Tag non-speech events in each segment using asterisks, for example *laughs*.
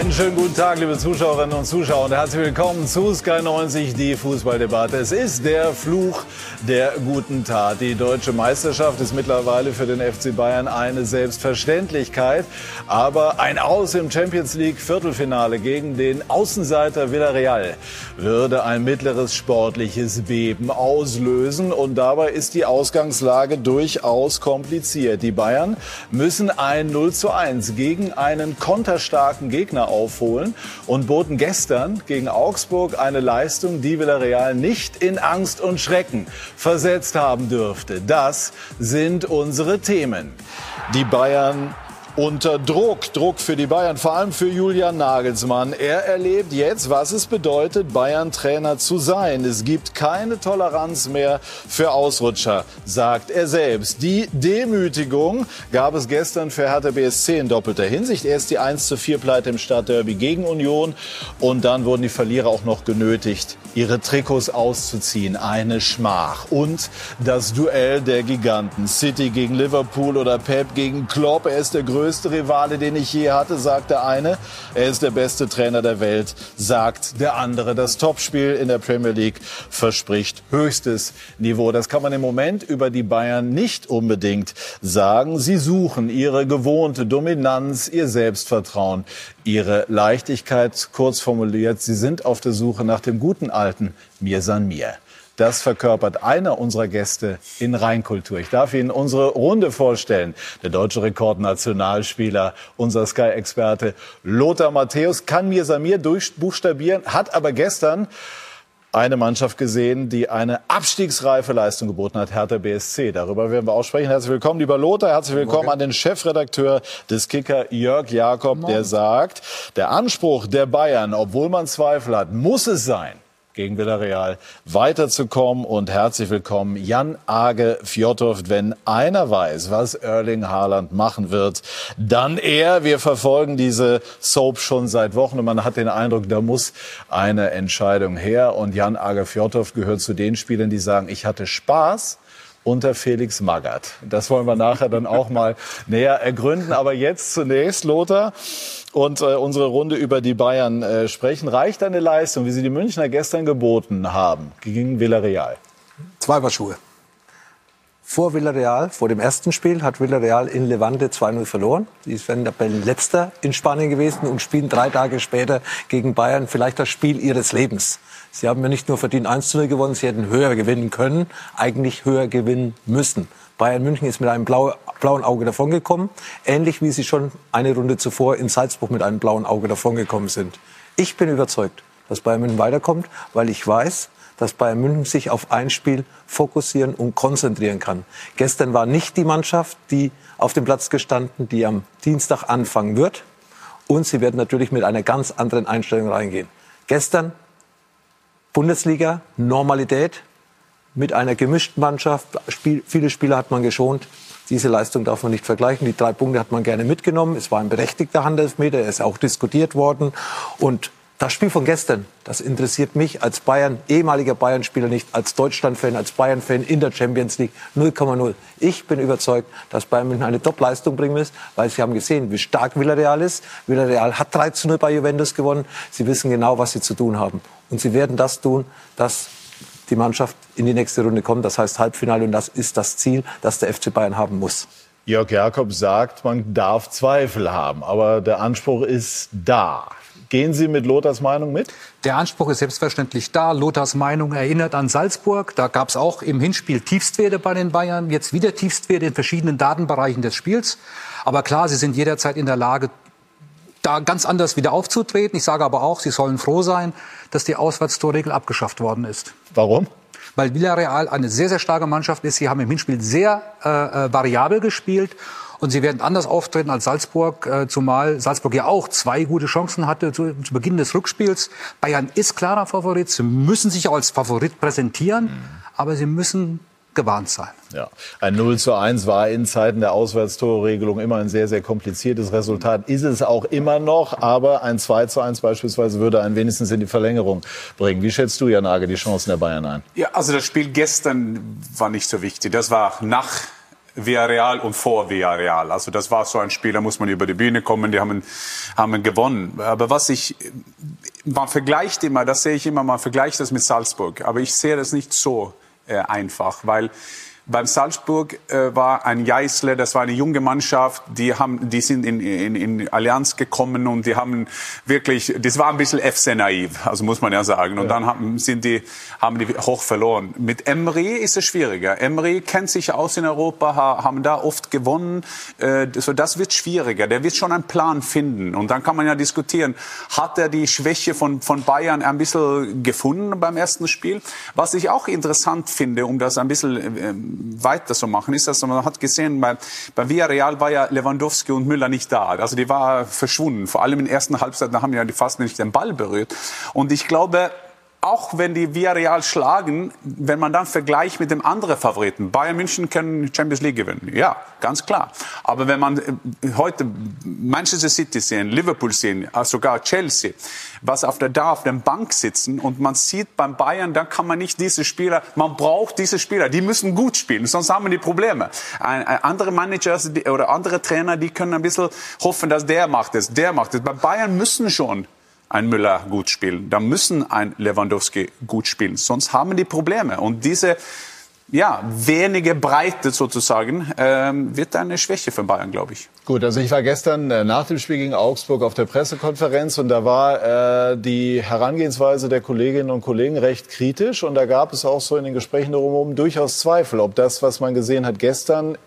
Einen schönen guten Tag, liebe Zuschauerinnen und Zuschauer, und herzlich willkommen zu Sky 90, die Fußballdebatte. Es ist der Fluch der guten Tat. Die deutsche Meisterschaft ist mittlerweile für den FC Bayern eine Selbstverständlichkeit. Aber ein Aus im Champions League Viertelfinale gegen den Außenseiter Villarreal würde ein mittleres sportliches Beben auslösen. Und dabei ist die Ausgangslage durchaus kompliziert. Die Bayern müssen ein 0 zu 1 gegen einen konterstarken Gegner Gegner aufholen und boten gestern gegen Augsburg eine Leistung, die Villarreal nicht in Angst und Schrecken versetzt haben dürfte. Das sind unsere Themen. Die Bayern unter Druck. Druck für die Bayern, vor allem für Julian Nagelsmann. Er erlebt jetzt, was es bedeutet, Bayern-Trainer zu sein. Es gibt keine Toleranz mehr für Ausrutscher, sagt er selbst. Die Demütigung gab es gestern für Hertha BSC in doppelter Hinsicht. Erst die 1 zu 4 Pleite im Stadtderby gegen Union und dann wurden die Verlierer auch noch genötigt, ihre Trikots auszuziehen. Eine Schmach. Und das Duell der Giganten. City gegen Liverpool oder Pep gegen Klopp. Er ist der größte größte Rivale, den ich je hatte, sagt der eine. Er ist der beste Trainer der Welt, sagt der andere. Das Topspiel in der Premier League verspricht höchstes Niveau. Das kann man im Moment über die Bayern nicht unbedingt sagen. Sie suchen ihre gewohnte Dominanz, ihr Selbstvertrauen, ihre Leichtigkeit. Kurz formuliert, sie sind auf der Suche nach dem guten alten Mir san mir. Das verkörpert einer unserer Gäste in Rheinkultur. Ich darf Ihnen unsere Runde vorstellen. Der deutsche Rekordnationalspieler, unser Sky-Experte Lothar Matthäus kann mir Samir durchbuchstabieren, hat aber gestern eine Mannschaft gesehen, die eine abstiegsreife Leistung geboten hat, Hertha BSC. Darüber werden wir auch sprechen. Herzlich willkommen, lieber Lothar. Herzlich willkommen an den Chefredakteur des Kicker, Jörg Jakob, der sagt, der Anspruch der Bayern, obwohl man Zweifel hat, muss es sein, gegen Villarreal weiterzukommen. Und herzlich willkommen Jan Age Fjordhoft. Wenn einer weiß, was Erling Haaland machen wird, dann er. Wir verfolgen diese Soap schon seit Wochen und man hat den Eindruck, da muss eine Entscheidung her. Und Jan Age Fjordhoft gehört zu den Spielern, die sagen, ich hatte Spaß unter Felix Magath. Das wollen wir nachher dann auch mal *laughs* näher ergründen. Aber jetzt zunächst, Lothar, und äh, unsere Runde über die Bayern äh, sprechen. Reicht eine Leistung, wie sie die Münchner gestern geboten haben gegen Villarreal? Zwei Paar Schuhe. Vor Villarreal, vor dem ersten Spiel, hat Villarreal in Levante 2-0 verloren. Sie wären letzter in Spanien gewesen und spielen drei Tage später gegen Bayern vielleicht das Spiel ihres Lebens. Sie haben ja nicht nur verdient 1-0 gewonnen, sie hätten höher gewinnen können, eigentlich höher gewinnen müssen. Bayern München ist mit einem blauen Auge davongekommen, ähnlich wie sie schon eine Runde zuvor in Salzburg mit einem blauen Auge davongekommen sind. Ich bin überzeugt, dass Bayern München weiterkommt, weil ich weiß, dass Bayern München sich auf ein Spiel fokussieren und konzentrieren kann. Gestern war nicht die Mannschaft, die auf dem Platz gestanden, die am Dienstag anfangen wird. Und sie werden natürlich mit einer ganz anderen Einstellung reingehen. Gestern Bundesliga, Normalität, mit einer gemischten Mannschaft. Spiel, viele Spieler hat man geschont. Diese Leistung darf man nicht vergleichen. Die drei Punkte hat man gerne mitgenommen. Es war ein berechtigter Handelfmeter. Er ist auch diskutiert worden. Und das Spiel von gestern, das interessiert mich als Bayern, ehemaliger Bayern-Spieler nicht, als Deutschland-Fan, als Bayern-Fan in der Champions League 0,0. Ich bin überzeugt, dass Bayern München eine Top-Leistung bringen muss, weil sie haben gesehen, wie stark Villarreal ist. Villarreal hat 3 zu 0 bei Juventus gewonnen. Sie wissen genau, was sie zu tun haben. Und sie werden das tun, dass die Mannschaft in die nächste Runde kommt. Das heißt Halbfinale und das ist das Ziel, das der FC Bayern haben muss. Jörg Jakob sagt, man darf Zweifel haben, aber der Anspruch ist da. Gehen Sie mit Lothars Meinung mit? Der Anspruch ist selbstverständlich da. Lothars Meinung erinnert an Salzburg. Da gab es auch im Hinspiel Tiefstwerte bei den Bayern. Jetzt wieder Tiefstwerte in verschiedenen Datenbereichen des Spiels. Aber klar, sie sind jederzeit in der Lage, da ganz anders wieder aufzutreten. Ich sage aber auch, sie sollen froh sein, dass die Auswärtstorregel abgeschafft worden ist. Warum? Weil Villarreal eine sehr, sehr starke Mannschaft ist. Sie haben im Hinspiel sehr äh, äh, variabel gespielt. Und sie werden anders auftreten als Salzburg, äh, zumal Salzburg ja auch zwei gute Chancen hatte zu, zu, Beginn des Rückspiels. Bayern ist klarer Favorit. Sie müssen sich auch als Favorit präsentieren. Mhm. Aber sie müssen gewarnt sein. Ja, ein 0 zu 1 war in Zeiten der Auswärtstorregelung immer ein sehr, sehr kompliziertes Resultat. Ist es auch immer noch, aber ein 2 zu 1 beispielsweise würde einen wenigstens in die Verlängerung bringen. Wie schätzt du, Jan Nagel, die Chancen der Bayern ein? Ja, also das Spiel gestern war nicht so wichtig. Das war nach Villarreal und vor Villarreal. Also das war so ein Spiel, da muss man über die Bühne kommen, die haben, haben gewonnen. Aber was ich, man vergleicht immer, das sehe ich immer, man vergleicht das mit Salzburg. Aber ich sehe das nicht so äh, einfach, weil beim Salzburg äh, war ein Jeißle, das war eine junge Mannschaft, die haben, die sind in, in, in Allianz gekommen und die haben wirklich, das war ein bisschen FC naiv, also muss man ja sagen. Und ja. dann haben, sind die, haben die hoch verloren. Mit Emery ist es schwieriger. Emery kennt sich aus in Europa, haben da oft gewonnen, äh, so das wird schwieriger. Der wird schon einen Plan finden und dann kann man ja diskutieren, hat er die Schwäche von, von Bayern ein bisschen gefunden beim ersten Spiel? Was ich auch interessant finde, um das ein bisschen äh, weiter so machen, ist, dass man hat gesehen, bei, bei Villarreal war ja Lewandowski und Müller nicht da. Also die war verschwunden. Vor allem in der ersten Halbzeit, da haben ja die fast nicht den Ball berührt. Und ich glaube, auch wenn die Villarreal schlagen, wenn man dann vergleicht mit dem anderen Favoriten, Bayern München können Champions League gewinnen. Ja, ganz klar. Aber wenn man äh, heute Manchester City sehen, Liverpool sehen, äh, sogar Chelsea, was auf der, da auf der Bank sitzen und man sieht beim Bayern, dann kann man nicht diese Spieler, man braucht diese Spieler, die müssen gut spielen, sonst haben wir die Probleme. Ein, ein, andere Managers oder andere Trainer, die können ein bisschen hoffen, dass der macht es, der macht es. Bei Bayern müssen schon ein Müller gut spielen. Da müssen ein Lewandowski gut spielen. Sonst haben die Probleme. Und diese ja, wenige Breite sozusagen, ähm, wird eine Schwäche für Bayern, glaube ich. Gut, also ich war gestern äh, nach dem Spiel gegen Augsburg auf der Pressekonferenz und da war äh, die Herangehensweise der Kolleginnen und Kollegen recht kritisch und da gab es auch so in den Gesprächen darum durchaus Zweifel, ob das, was man gesehen hat gestern,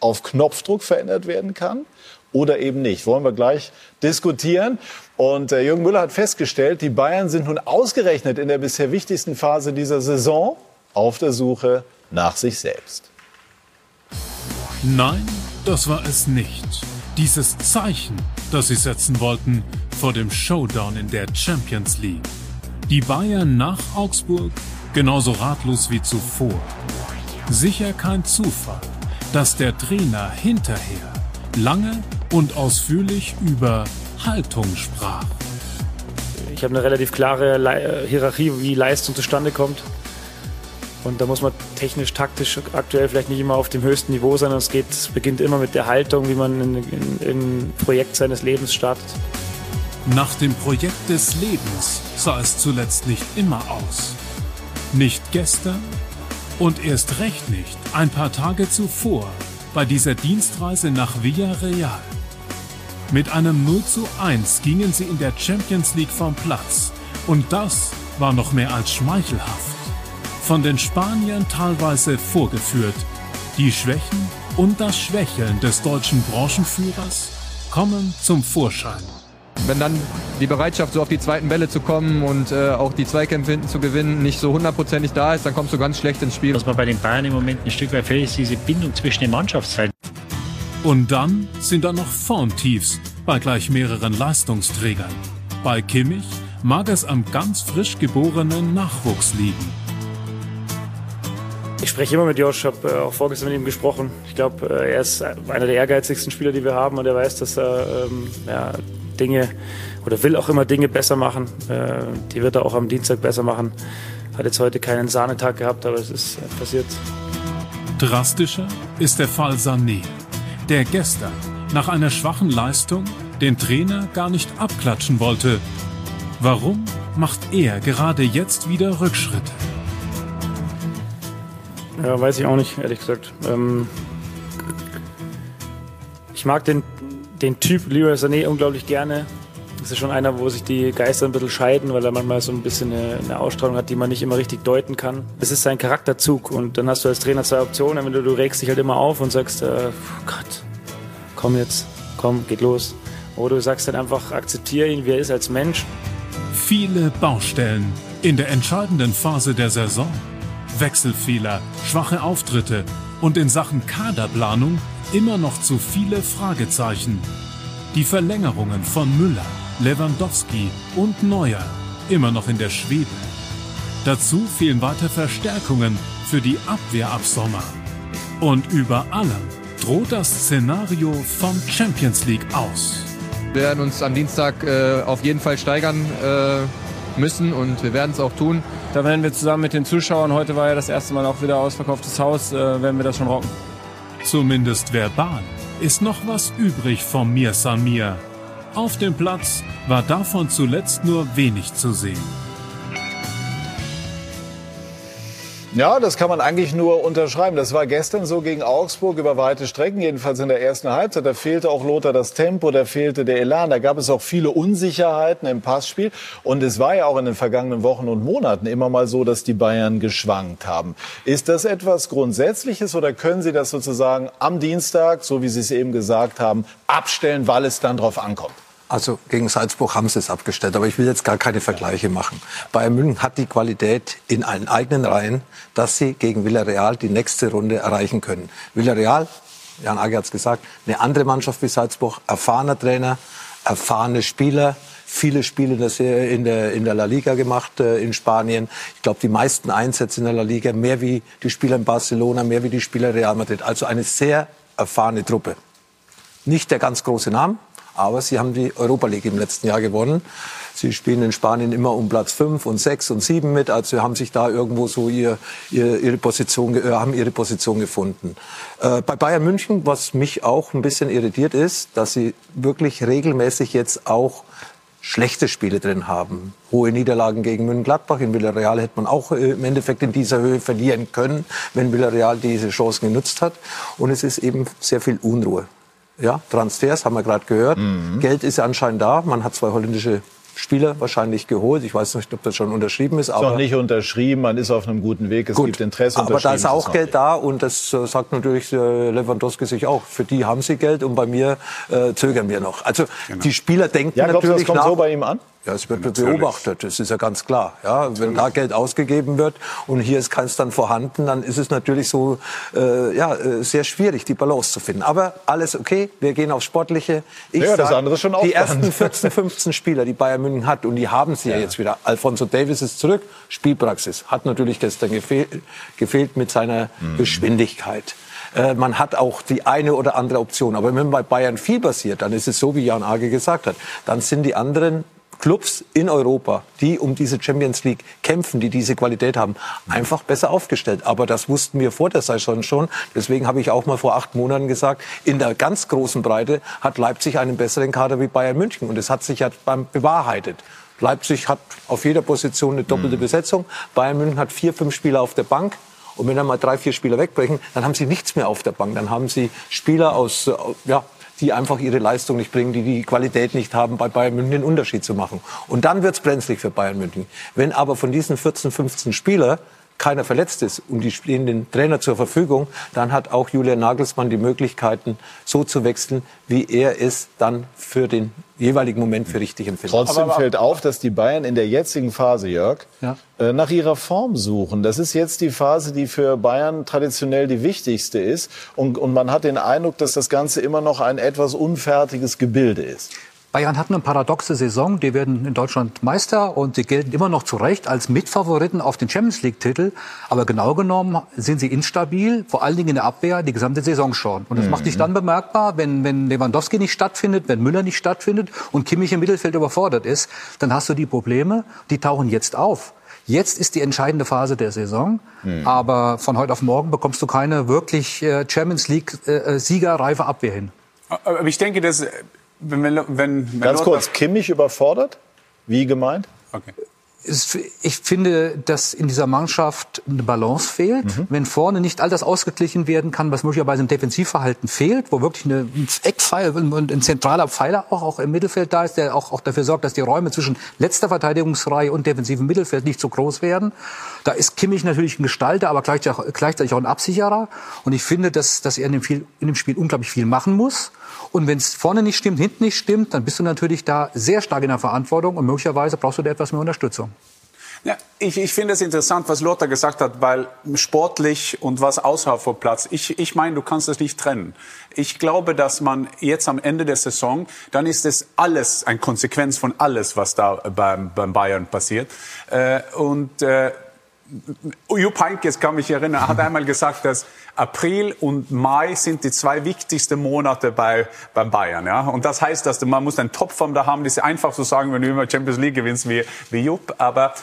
auf Knopfdruck verändert werden kann oder eben nicht. Wollen wir gleich diskutieren. Und äh, Jürgen Müller hat festgestellt, die Bayern sind nun ausgerechnet in der bisher wichtigsten Phase dieser Saison auf der Suche nach sich selbst. Nein, das war es nicht. Dieses Zeichen, das sie setzen wollten vor dem Showdown in der Champions League. Die Bayern nach Augsburg genauso ratlos wie zuvor. Sicher kein Zufall, dass der Trainer hinterher lange und ausführlich über Haltung sprach. Ich habe eine relativ klare Le Hierarchie, wie Leistung zustande kommt. Und da muss man technisch, taktisch aktuell vielleicht nicht immer auf dem höchsten Niveau sein. Es, geht, es beginnt immer mit der Haltung, wie man ein Projekt seines Lebens startet. Nach dem Projekt des Lebens sah es zuletzt nicht immer aus. Nicht gestern und erst recht nicht ein paar Tage zuvor bei dieser Dienstreise nach Villarreal. Mit einem 0 zu 1 gingen sie in der Champions League vom Platz. Und das war noch mehr als schmeichelhaft. Von den Spaniern teilweise vorgeführt. Die Schwächen und das Schwächeln des deutschen Branchenführers kommen zum Vorschein. Wenn dann die Bereitschaft, so auf die zweiten Bälle zu kommen und äh, auch die Zweikämpfe hinten zu gewinnen, nicht so hundertprozentig da ist, dann kommst du ganz schlecht ins Spiel. Was man bei den Bayern im Moment ein Stück weit fehlt, ist diese Bindung zwischen den Mannschaftsteilen. Und dann sind da noch Formtiefs bei gleich mehreren Leistungsträgern. Bei Kimmich mag es am ganz frisch geborenen Nachwuchs liegen. Ich spreche immer mit Josh, habe äh, auch vorgestern mit ihm gesprochen. Ich glaube, äh, er ist einer der ehrgeizigsten Spieler, die wir haben und er weiß, dass er ähm, ja, Dinge oder will auch immer Dinge besser machen. Äh, die wird er auch am Dienstag besser machen. Hat jetzt heute keinen Sahnetag gehabt, aber es ist passiert. Drastischer ist der Fall Sané der gestern nach einer schwachen Leistung den Trainer gar nicht abklatschen wollte. Warum macht er gerade jetzt wieder Rückschritte? Ja, weiß ich auch nicht, ehrlich gesagt. Ähm, ich mag den, den Typ Leroy Sané unglaublich gerne. Das ist schon einer, wo sich die Geister ein bisschen scheiden, weil er manchmal so ein bisschen eine, eine Ausstrahlung hat, die man nicht immer richtig deuten kann. Es ist sein Charakterzug und dann hast du als Trainer zwei Optionen. Du, du regst dich halt immer auf und sagst, äh, Gott, komm jetzt, komm, geht los. Oder du sagst dann einfach, akzeptiere ihn, wie er ist als Mensch. Viele Baustellen in der entscheidenden Phase der Saison. Wechselfehler, schwache Auftritte und in Sachen Kaderplanung immer noch zu viele Fragezeichen. Die Verlängerungen von Müller, Lewandowski und Neuer immer noch in der Schwebe. Dazu fehlen weiter Verstärkungen für die Abwehr ab Sommer. Und über allem droht das Szenario vom Champions League aus. Wir werden uns am Dienstag äh, auf jeden Fall steigern äh, müssen und wir werden es auch tun. Da werden wir zusammen mit den Zuschauern, heute war ja das erste Mal auch wieder ausverkauftes Haus, äh, werden wir das schon rocken. Zumindest verbal ist noch was übrig vom Mir Samir. Auf dem Platz war davon zuletzt nur wenig zu sehen. Ja, das kann man eigentlich nur unterschreiben. Das war gestern so gegen Augsburg über weite Strecken, jedenfalls in der ersten Halbzeit. Da fehlte auch Lothar das Tempo, da fehlte der Elan. Da gab es auch viele Unsicherheiten im Passspiel. Und es war ja auch in den vergangenen Wochen und Monaten immer mal so, dass die Bayern geschwankt haben. Ist das etwas Grundsätzliches oder können Sie das sozusagen am Dienstag, so wie Sie es eben gesagt haben, abstellen, weil es dann drauf ankommt? Also gegen Salzburg haben sie es abgestellt, aber ich will jetzt gar keine Vergleiche machen. Bayern München hat die Qualität in allen eigenen Reihen, dass sie gegen Villarreal die nächste Runde erreichen können. Villarreal, Jan Age hat es gesagt, eine andere Mannschaft wie Salzburg, erfahrener Trainer, erfahrene Spieler, viele Spiele in der, in der La Liga gemacht äh, in Spanien. Ich glaube, die meisten Einsätze in der La Liga, mehr wie die Spieler in Barcelona, mehr wie die Spieler Real Madrid. Also eine sehr erfahrene Truppe. Nicht der ganz große Name, aber sie haben die Europa League im letzten Jahr gewonnen. Sie spielen in Spanien immer um Platz 5 und 6 und 7 mit. Also haben sich da irgendwo so ihr, ihr, ihre Position, äh, haben ihre Position gefunden. Äh, bei Bayern München, was mich auch ein bisschen irritiert ist, dass sie wirklich regelmäßig jetzt auch schlechte Spiele drin haben. Hohe Niederlagen gegen München-Gladbach. In Villarreal hätte man auch äh, im Endeffekt in dieser Höhe verlieren können, wenn Villarreal diese Chancen genutzt hat. Und es ist eben sehr viel Unruhe. Ja, Transfers haben wir gerade gehört. Mhm. Geld ist anscheinend da. Man hat zwei holländische Spieler wahrscheinlich geholt. Ich weiß nicht, ob das schon unterschrieben ist. ist aber noch nicht unterschrieben. Man ist auf einem guten Weg. Es gut, gibt Interesse. Aber da ist auch Geld da und das äh, sagt natürlich äh, Lewandowski sich auch. Für die haben sie Geld und bei mir äh, zögern wir noch. Also genau. die Spieler denken ja, natürlich du, das kommt nach. so bei ihm an? Ja, es wird Natürlich. beobachtet, das ist ja ganz klar. Ja, wenn da Geld ausgegeben wird und hier ist keins dann vorhanden, dann ist es natürlich so äh, ja, äh, sehr schwierig, die Balance zu finden. Aber alles okay, wir gehen aufs Sportliche. Ich ja, das andere schon Die ersten 14, 15 Spieler, die Bayern München hat, und die haben sie ja, ja jetzt wieder. Alfonso Davis ist zurück, Spielpraxis. Hat natürlich gestern gefehl, gefehlt mit seiner mhm. Geschwindigkeit äh, man hat auch die eine oder andere Option. Aber wenn bei Bayern viel passiert, dann ist es so, wie Jan Age gesagt hat. Dann sind die anderen Clubs in Europa, die um diese Champions League kämpfen, die diese Qualität haben, einfach besser aufgestellt. Aber das wussten wir vor der Saison schon. Deswegen habe ich auch mal vor acht Monaten gesagt, in der ganz großen Breite hat Leipzig einen besseren Kader wie Bayern München. Und es hat sich ja beim bewahrheitet. Leipzig hat auf jeder Position eine doppelte mhm. Besetzung. Bayern München hat vier, fünf Spieler auf der Bank. Und wenn dann mal drei, vier Spieler wegbrechen, dann haben sie nichts mehr auf der Bank. Dann haben sie Spieler aus, ja, die einfach ihre Leistung nicht bringen, die die Qualität nicht haben, bei Bayern München den Unterschied zu machen. Und dann wird's brenzlig für Bayern München. Wenn aber von diesen 14, 15 Spieler keiner verletzt ist und die stehen den Trainer zur Verfügung, dann hat auch Julian Nagelsmann die Möglichkeiten, so zu wechseln, wie er es dann für den jeweiligen Moment für richtig empfindet. Trotzdem aber, aber, fällt auf, dass die Bayern in der jetzigen Phase, Jörg, ja. äh, nach ihrer Form suchen. Das ist jetzt die Phase, die für Bayern traditionell die wichtigste ist. Und, und man hat den Eindruck, dass das Ganze immer noch ein etwas unfertiges Gebilde ist. Bayern hatten eine paradoxe Saison. Die werden in Deutschland Meister und sie gelten immer noch zu Recht als Mitfavoriten auf den Champions League-Titel. Aber genau genommen sind sie instabil, vor allen Dingen in der Abwehr, die gesamte Saison schon. Und das mhm. macht sich dann bemerkbar, wenn, wenn Lewandowski nicht stattfindet, wenn Müller nicht stattfindet und Kimmich im Mittelfeld überfordert ist, dann hast du die Probleme, die tauchen jetzt auf. Jetzt ist die entscheidende Phase der Saison, mhm. aber von heute auf morgen bekommst du keine wirklich äh, Champions League äh, äh Abwehr hin. Aber ich denke, dass wenn, wenn, wenn Ganz kurz, Kimmich überfordert? Wie gemeint? Okay ich finde, dass in dieser Mannschaft eine Balance fehlt. Mhm. Wenn vorne nicht all das ausgeglichen werden kann, was möglicherweise im Defensivverhalten fehlt, wo wirklich eine, ein Eckpfeiler und ein zentraler Pfeiler auch, auch im Mittelfeld da ist, der auch, auch dafür sorgt, dass die Räume zwischen letzter Verteidigungsreihe und defensivem Mittelfeld nicht so groß werden. Da ist Kimmich natürlich ein Gestalter, aber gleichzeitig auch, gleichzeitig auch ein Absicherer. Und ich finde, dass, dass er in dem, viel, in dem Spiel unglaublich viel machen muss. Und wenn es vorne nicht stimmt, hinten nicht stimmt, dann bist du natürlich da sehr stark in der Verantwortung und möglicherweise brauchst du da etwas mehr Unterstützung. Ja, ich, ich finde es interessant, was Lothar gesagt hat, weil sportlich und was außerhalb vom Platz, ich, ich meine, du kannst das nicht trennen. Ich glaube, dass man jetzt am Ende der Saison, dann ist es alles eine Konsequenz von alles, was da beim, beim Bayern passiert. Äh, und äh, Jupp Heynckes kann mich erinnern, hat *laughs* einmal gesagt, dass April und Mai sind die zwei wichtigsten Monate bei, beim Bayern. Ja? Und das heißt, dass man muss einen Topform da haben. Das ist einfach zu sagen, wenn du immer Champions League gewinnst wie, wie Jupp. Aber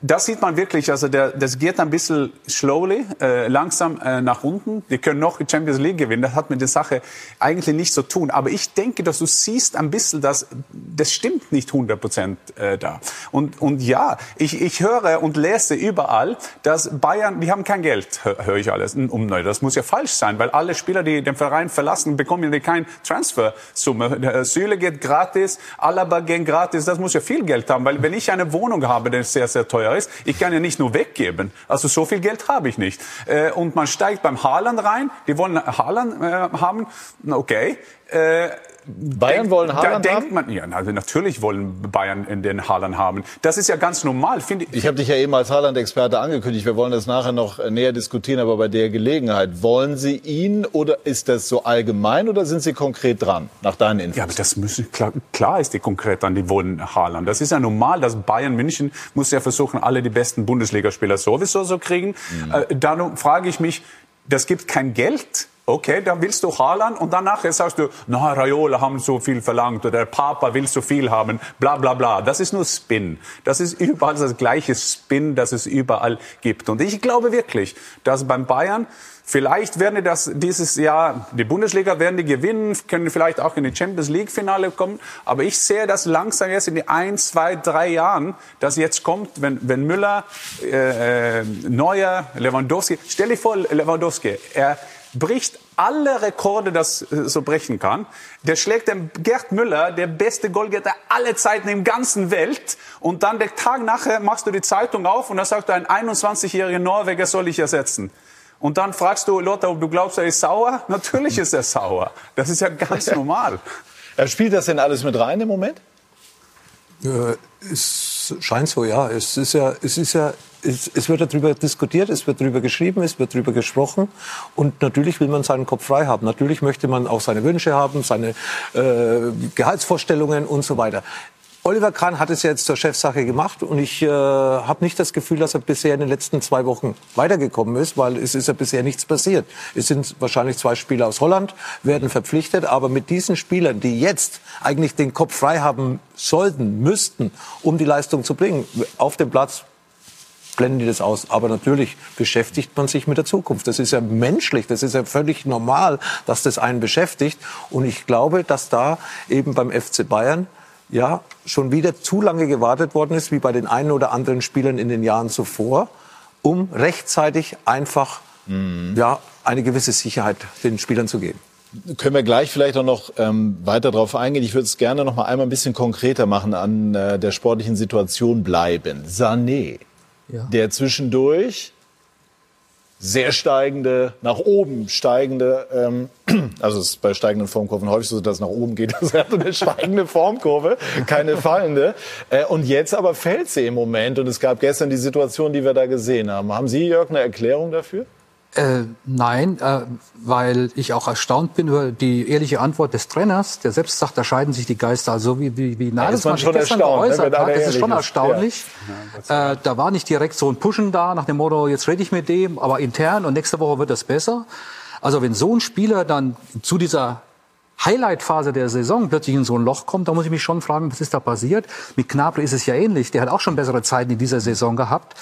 das sieht man wirklich, also der, das geht ein bisschen slowly, äh, langsam äh, nach unten. Die können noch die Champions League gewinnen, das hat mit der Sache eigentlich nichts zu tun. Aber ich denke, dass du siehst ein bisschen, dass das stimmt nicht 100 Prozent äh, da. Und, und ja, ich, ich höre und lese überall, dass Bayern, die haben kein Geld, höre hör ich alles, um neu. Das muss ja falsch sein, weil alle Spieler, die den Verein verlassen, bekommen ja keine Transfersumme. Der Süle geht gratis, Alaba geht gratis, das muss ja viel Geld haben, weil wenn ich eine Wohnung habe, die sehr, sehr teuer ist, ich kann ja nicht nur weggeben. Also so viel Geld habe ich nicht. Äh, und man steigt beim Haaland rein, die wollen Haaland äh, haben, okay. Äh, Bayern denk, wollen Haaland da haben? denkt man, ja, also natürlich wollen Bayern in den Haaland haben. Das ist ja ganz normal, finde ich. Ich habe dich ja eben als Haaland-Experte angekündigt. Wir wollen das nachher noch äh, näher diskutieren, aber bei der Gelegenheit. Wollen Sie ihn oder ist das so allgemein oder sind Sie konkret dran, nach deinen Infos? Ja, aber das müssen, klar, klar ist die konkret an, die wollen Haaland. Das ist ja normal, dass Bayern München muss ja versuchen, alle die besten Bundesligaspieler sowieso so kriegen. Äh, dann frage ich mich, das gibt kein Geld. Okay, dann willst du Haaland und danach sagst du, na, Raiola haben so viel verlangt oder der Papa will so viel haben, bla bla bla. Das ist nur Spin. Das ist *laughs* überall das gleiche Spin, das es überall gibt. Und ich glaube wirklich, dass beim Bayern Vielleicht werden die das dieses Jahr, die Bundesliga werden die gewinnen, können vielleicht auch in die Champions League Finale kommen. Aber ich sehe das langsam jetzt in die ein, zwei, drei Jahren, das jetzt kommt, wenn, wenn Müller, äh, äh, Neuer, Lewandowski, stell dir vor, Lewandowski, er bricht alle Rekorde, das äh, so brechen kann. Der schlägt den Gerd Müller, der beste Goalgetter aller Zeiten im ganzen Welt. Und dann der Tag nachher machst du die Zeitung auf und da sagt du, ein 21-jähriger Norweger soll ich ersetzen. Und dann fragst du Lothar, ob du glaubst, er ist sauer? *laughs* Natürlich ist er sauer. Das ist ja ganz normal. Er spielt das denn alles mit rein im Moment? Äh, es scheint so, ja. Es ist ja, es ist ja, es, es wird darüber diskutiert, es wird darüber geschrieben, es wird darüber gesprochen. Und natürlich will man seinen Kopf frei haben. Natürlich möchte man auch seine Wünsche haben, seine äh, Gehaltsvorstellungen und so weiter. Oliver Kahn hat es ja jetzt zur Chefsache gemacht und ich äh, habe nicht das Gefühl, dass er bisher in den letzten zwei Wochen weitergekommen ist, weil es ist ja bisher nichts passiert. Es sind wahrscheinlich zwei Spieler aus Holland, werden verpflichtet, aber mit diesen Spielern, die jetzt eigentlich den Kopf frei haben sollten, müssten, um die Leistung zu bringen, auf dem Platz blenden die das aus. Aber natürlich beschäftigt man sich mit der Zukunft. Das ist ja menschlich, das ist ja völlig normal, dass das einen beschäftigt. Und ich glaube, dass da eben beim FC Bayern ja schon wieder zu lange gewartet worden ist, wie bei den einen oder anderen Spielern in den Jahren zuvor, um rechtzeitig einfach ja, eine gewisse Sicherheit den Spielern zu geben. Können wir gleich vielleicht auch noch ähm, weiter darauf eingehen. Ich würde es gerne noch mal einmal ein bisschen konkreter machen, an äh, der sportlichen Situation bleiben. Sané, der zwischendurch sehr steigende, nach oben steigende, ähm, *clears throat* also es ist bei steigenden Formkurven häufig so, dass es nach oben geht. *laughs* Das hat eine steigende Formkurve, keine fallende. Äh, und jetzt aber fällt sie im Moment. Und es gab gestern die Situation, die wir da gesehen haben. Haben Sie, Jörg, eine Erklärung dafür? Äh, nein, äh, weil ich auch erstaunt bin über die ehrliche Antwort des Trainers, der selbst sagt, da scheiden sich die Geister. Also wie, wie, wie Nagelsmann man sich schon gestern ne, geäußert hat, das ist schon ist. erstaunlich. Äh, da war nicht direkt so ein Pushen da, nach dem Motto, jetzt rede ich mit dem, aber intern und nächste Woche wird das besser. Also wenn so ein Spieler dann zu dieser Highlight-Phase der Saison plötzlich in so ein Loch kommt, da muss ich mich schon fragen, was ist da passiert? Mit Gnabry ist es ja ähnlich. Der hat auch schon bessere Zeiten in dieser Saison gehabt.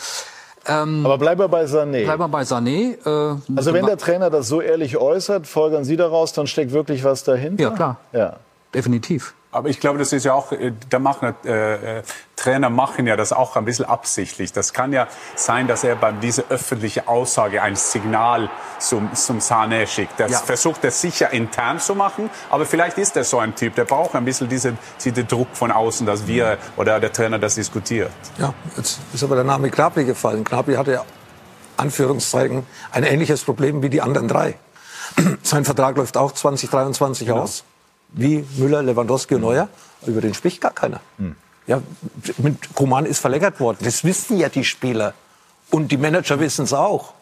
Aber bleiben wir bei Sané. Bleiben wir bei Sané. Äh, Also wenn der Trainer das so ehrlich äußert, folgern Sie daraus, dann steckt wirklich was dahinter? Ja, klar. Ja. Definitiv. Aber ich glaube, das ist ja auch, äh, da machen äh, äh, Trainer machen ja das auch ein bisschen absichtlich. Das kann ja sein, dass er bei dieser öffentlichen Aussage ein Signal zum, zum Sané schickt. Das Ja. versucht er sicher intern zu machen, aber vielleicht ist er so ein Typ, der braucht ein bisschen diesen diese Druck von außen, dass wir oder der Trainer das diskutiert. Ja, jetzt ist aber der Name Gnabry gefallen. Gnabry hatte ja, Anführungszeichen, ein ähnliches Problem wie die anderen drei. *clears throat* Sein Vertrag läuft auch 2023 aus, wie Müller, Lewandowski und Neuer. Über den spricht gar keiner. Ja, mit Koman ist verlängert worden. Das wissen ja die Spieler. Und die Manager wissen es auch.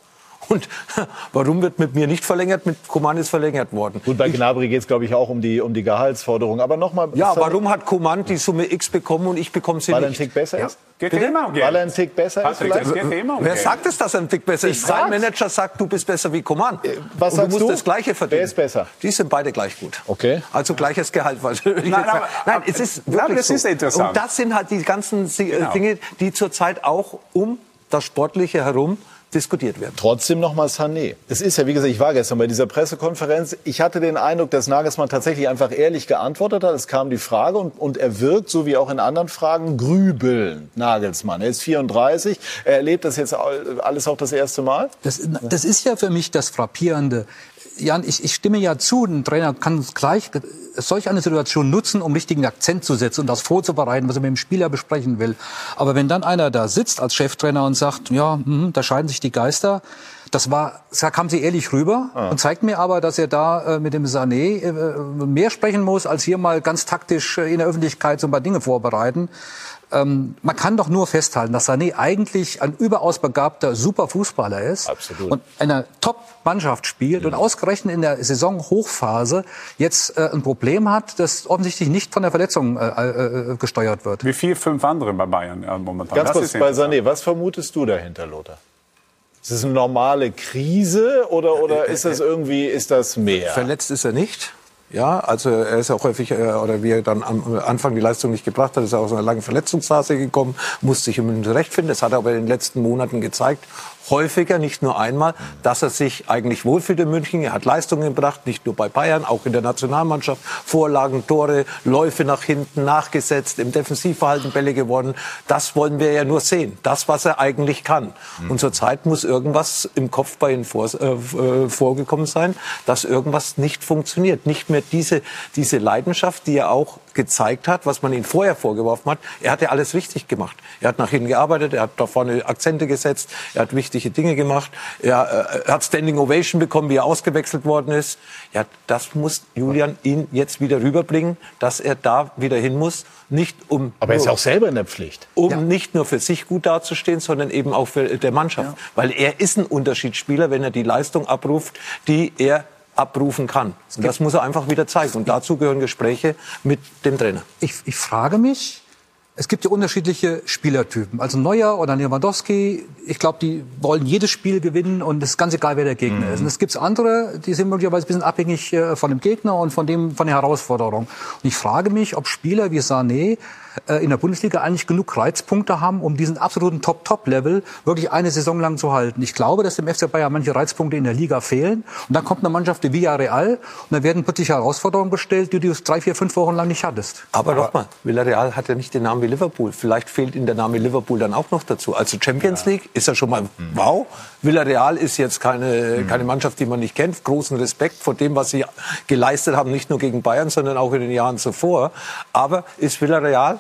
Und *laughs* warum wird mit mir nicht verlängert? Mit Coman ist verlängert worden. Gut, bei Gnabry geht es, glaube ich, auch um die, um die Gehaltsforderung. Aber nochmal. Ja, warum hat Coman die Summe X bekommen und ich bekomme sie Weil er ein nicht? Tick besser Ja. ist? Geht Bitte? immer um Geld. Weil er ein Tick besser ist Patrick, vielleicht? immer um Wer Geld. sagt es, dass er ein Tick besser Ich ist? Sein. Manager sagt, du bist besser wie Coman. was und sagst du musst du? das Gleiche verdienen. Wer ist besser? Die sind beide gleich gut. Okay. Also gleiches Gehalt. Weil Nein, aber- Nein, es ist wirklich das so. ist interessant. Und das sind halt die ganzen Genau. Dinge, die zurzeit auch um das Sportliche herum diskutiert werden. Trotzdem nochmal Sané. Es ist ja, wie gesagt, ich war gestern bei dieser Pressekonferenz. Ich hatte den Eindruck, dass Nagelsmann tatsächlich einfach ehrlich geantwortet hat. Es kam die Frage und, und er wirkt, so wie auch in anderen Fragen, grübeln. Nagelsmann. Er ist 34. Er erlebt das jetzt alles auch das erste Mal. Das, das ist ja für mich das Frappierende. Jan, ich, ich stimme ja zu, ein Trainer kann gleich solch eine Situation nutzen, um richtigen Akzent zu setzen und das vorzubereiten, was er mit dem Spieler besprechen will. Aber wenn dann einer da sitzt als Cheftrainer und sagt, ja, hm, da scheiden sich die Geister, das war, da kam sie ehrlich rüber und zeigt mir aber, dass er da äh, mit dem Sané äh, mehr sprechen muss, als hier mal ganz taktisch äh, in der Öffentlichkeit so ein paar Dinge vorbereiten. Ähm, man kann doch nur festhalten, dass Sané eigentlich ein überaus begabter, super Fußballer ist. Absolut. Und einer Top-Mannschaft spielt und ausgerechnet in der Saison-Hochphase jetzt äh, ein Problem hat, das offensichtlich nicht von der Verletzung äh, äh, gesteuert wird. Wie vier, fünf andere bei Bayern äh, momentan. Ganz kurz bei. Sané. Was vermutest du dahinter, Lothar? Ist es eine normale Krise oder, oder ist das irgendwie, ist das mehr? Verletzt ist er nicht. Ja, also er ist auch häufig, äh, oder wie er dann am Anfang die Leistung nicht gebracht hat, ist er aus einer langen Verletzungsphase gekommen, musste sich im zurechtfinden. Das hat er aber in den letzten Monaten gezeigt. Häufiger, nicht nur einmal, dass er sich eigentlich wohlfühlt in München. Er hat Leistungen gebracht, nicht nur bei Bayern, auch in der Nationalmannschaft. Vorlagen, Tore, Läufe nach hinten nachgesetzt, im Defensivverhalten Bälle gewonnen. Das wollen wir ja nur sehen. Das, was er eigentlich kann. Und zurzeit muss irgendwas im Kopf bei ihm vor, äh, äh, vorgekommen sein, dass irgendwas nicht funktioniert. Nicht mehr diese, diese Leidenschaft, die er auch gezeigt hat, was man ihm vorher vorgeworfen hat. Er hat ja alles richtig gemacht. Er hat nach hinten gearbeitet, er hat da vorne Akzente gesetzt, er hat wichtige Dinge gemacht, er, äh, er hat Standing Ovation bekommen, wie er ausgewechselt worden ist. Ja, das muss Julian ihn jetzt wieder rüberbringen, dass er da wieder hin muss, nicht um Aber er ist ja auch selber in der Pflicht. um nicht nur für sich gut dazustehen, sondern eben auch für der Mannschaft. Weil er ist ein Unterschiedsspieler, wenn er die Leistung abruft, die er abrufen kann. Und das muss er einfach wieder zeigen. Und dazu gehören Gespräche mit dem Trainer. Ich, ich frage mich, es gibt ja unterschiedliche Spielertypen. Also Neuer oder Lewandowski, ich glaube, die wollen jedes Spiel gewinnen und es ist ganz egal, wer der Gegner ist. Und es gibt andere, die sind möglicherweise ein bisschen abhängig äh, von dem Gegner und von, dem, von der Herausforderung. Und ich frage mich, ob Spieler wie Sané in der Bundesliga eigentlich genug Reizpunkte haben, um diesen absoluten Top-Top-Level wirklich eine Saison lang zu halten. Ich glaube, dass dem FC Bayern manche Reizpunkte in der Liga fehlen. Und dann kommt eine Mannschaft wie Villarreal und dann werden plötzlich Herausforderungen gestellt, die du drei, vier, fünf Wochen lang nicht hattest. Aber nochmal, Villarreal hat ja nicht den Namen wie Liverpool. Vielleicht fehlt ihm der Name Liverpool dann auch noch dazu. Also Champions League ist ja schon mal wow. Villarreal ist jetzt keine, keine Mannschaft, die man nicht kennt. Großen Respekt vor dem, was sie geleistet haben, nicht nur gegen Bayern, sondern auch in den Jahren zuvor. Aber ist Villarreal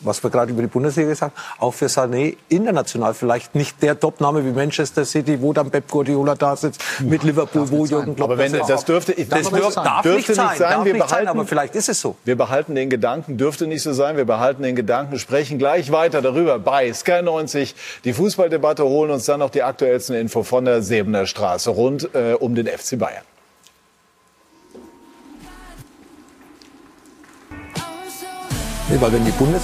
was wir gerade über die Bundesliga gesagt haben, auch für Sané international vielleicht nicht der Topname wie Manchester City, wo dann Pep Guardiola da sitzt, mit Liverpool, wo Jürgen Klopp Aber wenn, sitzt. das dürfte, das das dürfte, dürfte, darf dürfte nicht sein, darf Wir nicht sein, behalten, aber vielleicht ist es so. wir behalten den Gedanken, dürfte nicht so sein. Wir behalten den Gedanken, sprechen gleich weiter darüber bei Sky 90. Die Fußballdebatte holen uns dann noch die aktuellsten Info von der Sebener Straße rund äh, um den FC Bayern. Weil wenn die Bundes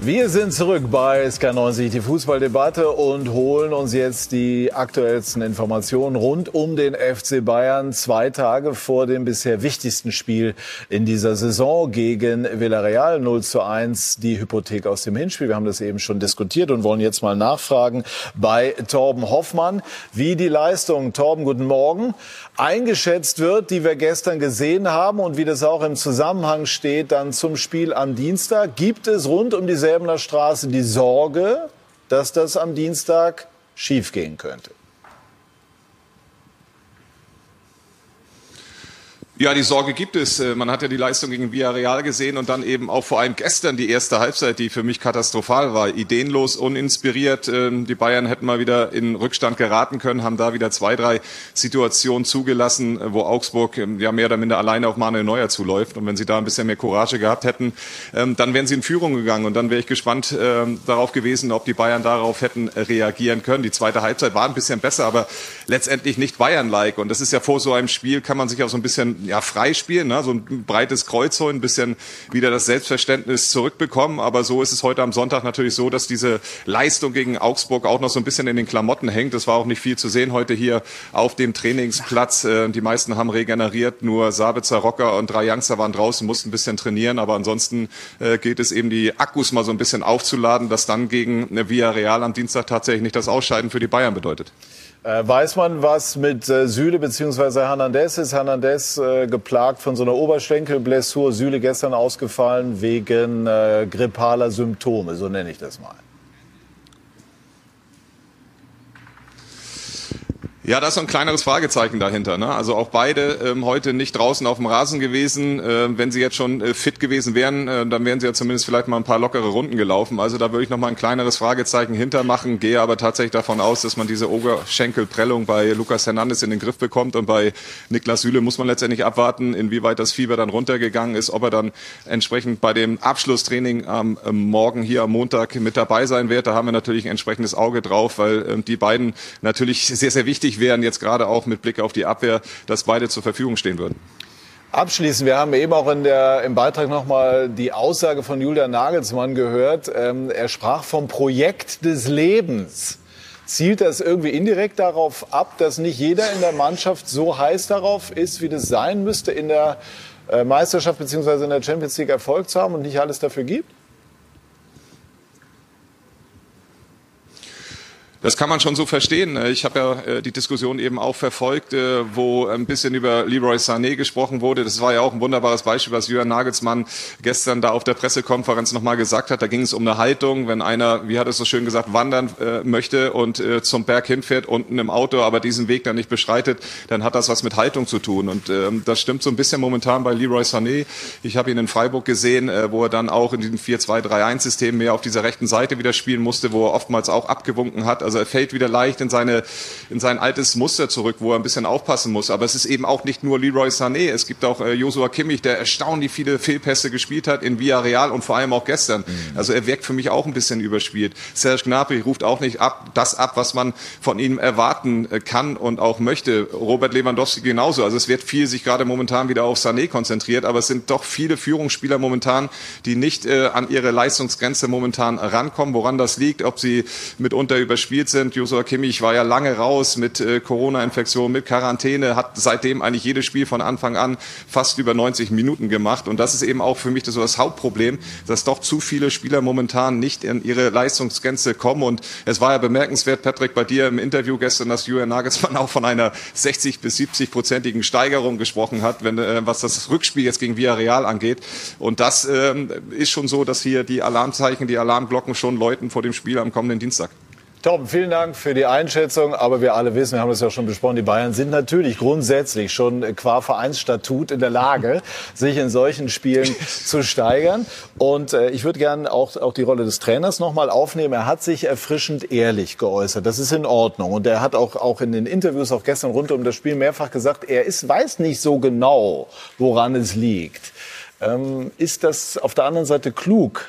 Wir sind zurück bei SK90, die Fußballdebatte und holen uns jetzt die aktuellsten Informationen rund um den FC Bayern. Zwei Tage vor dem bisher wichtigsten Spiel in dieser Saison gegen Villarreal 0 zu 1, die Hypothek aus dem Hinspiel. Wir haben das eben schon diskutiert und wollen jetzt mal nachfragen bei Torben Hoffmann, wie die Leistung, Torben, guten Morgen, eingeschätzt wird, die wir gestern gesehen haben und wie das auch im Zusammenhang steht dann zum Spiel am Dienstag. Gibt es rund um die Säbener Straße die Sorge, dass das am Dienstag schiefgehen könnte? Ja, die Sorge gibt es. Äh, man hat ja die Leistung gegen Villarreal gesehen und dann eben auch vor allem gestern die erste Halbzeit, die für mich katastrophal war. Ideenlos, uninspiriert. Ähm, die Bayern hätten mal wieder in Rückstand geraten können, haben da wieder zwei, drei Situationen zugelassen, äh, wo Augsburg ähm, ja mehr oder minder alleine auf Manuel Neuer zuläuft. Und wenn sie da ein bisschen mehr Courage gehabt hätten, ähm, dann wären sie in Führung gegangen. Und dann wäre ich gespannt darauf gewesen, ob die Bayern darauf hätten reagieren können. Die zweite Halbzeit war ein bisschen besser, aber letztendlich nicht Bayern-like. Und das ist ja vor so einem Spiel, kann man sich auch so ein bisschen ja, freispielen, ne? so ein breites Kreuz holen, ein bisschen wieder das Selbstverständnis zurückbekommen. Aber so ist es heute am Sonntag natürlich so, dass diese Leistung gegen Augsburg auch noch so ein bisschen in den Klamotten hängt. Es war auch nicht viel zu sehen heute hier auf dem Trainingsplatz. Äh, die meisten haben regeneriert, nur Sabitzer, Rocker und drei Youngster waren draußen, mussten ein bisschen trainieren. Aber ansonsten äh, gilt es eben, die Akkus mal so ein bisschen aufzuladen, dass dann gegen Villarreal am Dienstag tatsächlich nicht das Ausscheiden für die Bayern bedeutet. Äh, weiß man, was mit äh, Süle bzw. Hernandez ist? Hernandez äh, geplagt von so einer Oberschenkelblessur. Süle gestern ausgefallen wegen äh, grippaler Symptome, so nenne ich das mal. Ja, da ist so ein kleineres Fragezeichen dahinter. Ne? Also auch beide ähm, heute nicht draußen auf dem Rasen gewesen. Äh, wenn sie jetzt schon äh, fit gewesen wären, äh, dann wären sie ja zumindest vielleicht mal ein paar lockere Runden gelaufen. Also da würde ich noch mal ein kleineres Fragezeichen hintermachen. Gehe aber tatsächlich davon aus, dass man diese Oberschenkelprellung bei Lukas Hernandez in den Griff bekommt. Und bei Niklas Süle muss man letztendlich abwarten, inwieweit das Fieber dann runtergegangen ist, ob er dann entsprechend bei dem Abschlusstraining am Morgen hier am Montag mit dabei sein wird. Da haben wir natürlich ein entsprechendes Auge drauf, weil ähm, die beiden natürlich sehr, sehr wichtig wären, jetzt gerade auch mit Blick auf die Abwehr, dass beide zur Verfügung stehen würden. Abschließend, wir haben eben auch in der, im Beitrag nochmal die Aussage von Julian Nagelsmann gehört. Ähm, er sprach vom Projekt des Lebens. Zielt das irgendwie indirekt darauf ab, dass nicht jeder in der Mannschaft so heiß darauf ist, wie das sein müsste, in der äh, Meisterschaft bzw. in der Champions League Erfolg zu haben und nicht alles dafür gibt? Das kann man schon so verstehen. Ich habe ja äh, die Diskussion eben auch verfolgt, äh, wo ein bisschen über Leroy Sané gesprochen wurde. Das war ja auch ein wunderbares Beispiel, was Jürgen Nagelsmann gestern da auf der Pressekonferenz nochmal gesagt hat. Da ging es um eine Haltung, wenn einer, wie hat es so schön gesagt, wandern äh, möchte und zum Berg hinfährt unten im Auto, aber diesen Weg dann nicht beschreitet, dann hat das was mit Haltung zu tun. Und ähm, das stimmt so ein bisschen momentan bei Leroy Sané. Ich habe ihn in Freiburg gesehen, wo er dann auch in diesem 4-2-3-1-System mehr auf dieser rechten Seite wieder spielen musste, wo er oftmals auch abgewunken hat. Also er fällt wieder leicht in seine in sein altes Muster zurück, wo er ein bisschen aufpassen muss. Aber es ist eben auch nicht nur Leroy Sané. Es gibt auch äh, Joshua Kimmich, der erstaunlich viele Fehlpässe gespielt hat in Villarreal und vor allem auch gestern. Mhm. Also er wirkt für mich auch ein bisschen überspielt. Serge Gnabry ruft auch nicht ab, das ab, was man von ihm erwarten äh, kann und auch möchte. Robert Lewandowski genauso. Also es wird viel sich gerade momentan wieder auf Sané konzentriert, aber es sind doch viele Führungsspieler momentan, die nicht äh, an ihre Leistungsgrenze momentan rankommen. Woran das liegt, ob sie mitunter überspielt sind, Joshua Kimmich war ja lange raus mit äh, Corona-Infektion, mit Quarantäne, hat seitdem eigentlich jedes Spiel von Anfang an fast über 90 Minuten gemacht. Und das ist eben auch für mich das, so das Hauptproblem, dass doch zu viele Spieler momentan nicht in ihre Leistungsgrenze kommen. Und es war ja bemerkenswert, Patrick, bei dir im Interview gestern, dass Julian Nagelsmann auch von einer 60 bis 70 prozentigen Steigerung gesprochen hat, wenn, äh, was das Rückspiel jetzt gegen Villarreal angeht. Und das ähm, ist schon so, dass hier die Alarmzeichen, die Alarmglocken schon läuten vor dem Spiel am kommenden Dienstag. Torben, vielen Dank für die Einschätzung. Aber wir alle wissen, wir haben das ja schon besprochen, die Bayern sind natürlich grundsätzlich schon qua Vereinsstatut in der Lage, *laughs* sich in solchen Spielen zu steigern. Und äh, ich würde gerne auch, auch die Rolle des Trainers nochmal aufnehmen. Er hat sich erfrischend ehrlich geäußert. Das ist in Ordnung. Und er hat auch, auch in den Interviews auch gestern rund um das Spiel mehrfach gesagt, er ist, weiß nicht so genau, woran es liegt. Ähm, ist das auf der anderen Seite klug,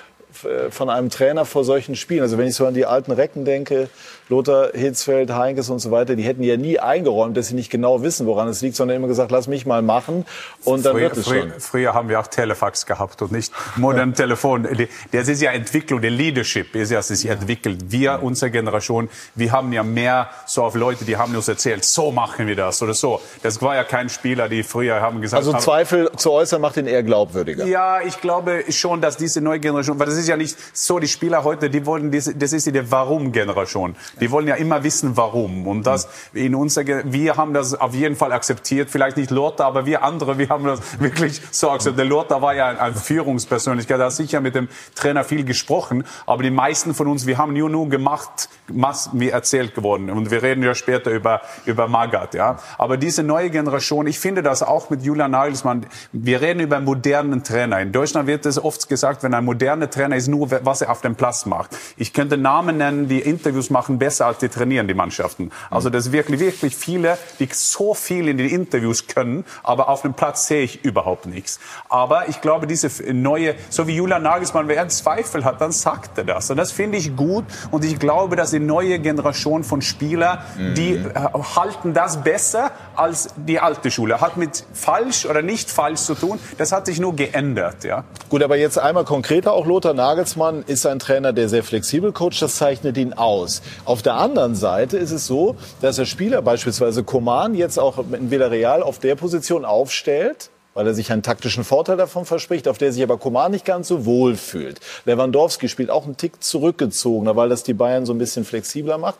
von einem Trainer vor solchen Spielen. Also wenn ich so an die alten Recken denke, Lothar Hitzfeld, Heinkes und so weiter, die hätten ja nie eingeräumt, dass sie nicht genau wissen, woran es liegt, sondern immer gesagt, lass mich mal machen und dann früher, wird es schon. Früher haben wir auch Telefax gehabt und nicht modern *laughs* Telefon. Das ist ja Entwicklung, der Leadership ist ja sich entwickelt. Wir, unsere Generation, wir haben ja mehr so auf Leute, die haben uns erzählt, so machen wir das oder so. Das war ja kein Spieler, die früher haben gesagt Also Zweifel zu äußern macht ihn eher glaubwürdiger. Ja, ich glaube schon, dass diese neue Generation, weil das ist ja nicht so, die Spieler heute, die wollen, das ist die Warum-Generation. Die wollen ja immer wissen, warum. Und das in unserer, wir haben das auf jeden Fall akzeptiert. Vielleicht nicht Lothar, aber wir andere, wir haben das wirklich so akzeptiert. Lothar war ja eine Führungspersönlichkeit, er hat sicher mit dem Trainer viel gesprochen. Aber die meisten von uns, wir haben nur, nur gemacht, was mir erzählt geworden. Und wir reden ja später über, über Magath, ja. Aber diese neue Generation, ich finde das auch mit Julian Nagelsmann, wir reden über einen modernen Trainer. In Deutschland wird es oft gesagt, wenn ein moderner Trainer ist, nur was er auf dem Platz macht. Ich könnte Namen nennen, die Interviews machen besser als die trainieren, die Mannschaften. Also das ist wirklich, wirklich viele, die so viel in den Interviews können, aber auf dem Platz sehe ich überhaupt nichts. Aber ich glaube, diese neue, so wie Julian Nagelsmann, wer einen Zweifel hat, dann sagt er das. Und das finde ich gut. Und ich glaube, dass die neue Generation von Spielern, die äh, halten das besser als die alte Schule. Hat mit falsch oder nicht falsch zu tun. Das hat sich nur geändert, ja. Gut, aber jetzt einmal konkreter auch Lothar Nagelsmann ist ein Trainer, der sehr flexibel coacht. Das zeichnet ihn aus. Auf der anderen Seite ist es so, dass er Spieler, beispielsweise Coman, jetzt auch in Villarreal auf der Position aufstellt, weil er sich einen taktischen Vorteil davon verspricht, auf der sich aber Coman nicht ganz so wohl fühlt. Lewandowski spielt auch einen Tick zurückgezogener, weil das die Bayern so ein bisschen flexibler macht.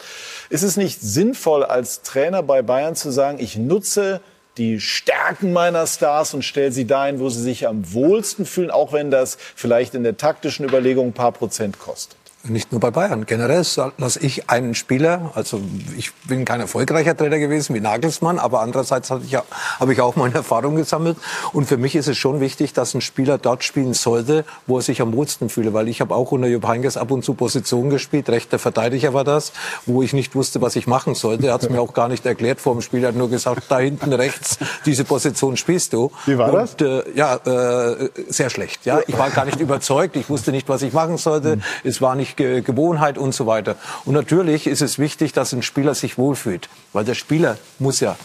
Ist es nicht sinnvoll, als Trainer bei Bayern zu sagen, ich nutze die Stärken meiner Stars und stelle sie dahin, wo sie sich am wohlsten fühlen, auch wenn das vielleicht in der taktischen Überlegung ein paar Prozent kostet? Nicht nur bei Bayern. Generell lasse ich einen Spieler, also ich bin kein erfolgreicher Trainer gewesen wie Nagelsmann, aber andererseits habe ich, habe ich auch meine Erfahrung gesammelt. Und für mich ist es schon wichtig, dass ein Spieler dort spielen sollte, wo er sich am wohlsten fühle. Weil ich habe auch unter Jupp Heynckes ab und zu Positionen gespielt. Rechter Verteidiger war das, wo ich nicht wusste, was ich machen sollte. Er hat es mir auch gar nicht erklärt vor dem Spiel. Er hat nur gesagt, da hinten rechts, diese Position spielst du. Wie war das? Und, äh, ja, äh, sehr schlecht. Ja, Ich war gar nicht überzeugt. Ich wusste nicht, was ich machen sollte. Es war nicht Ge Gewohnheit und so weiter. Und natürlich ist es wichtig, dass ein Spieler sich wohlfühlt, weil der Spieler muss ja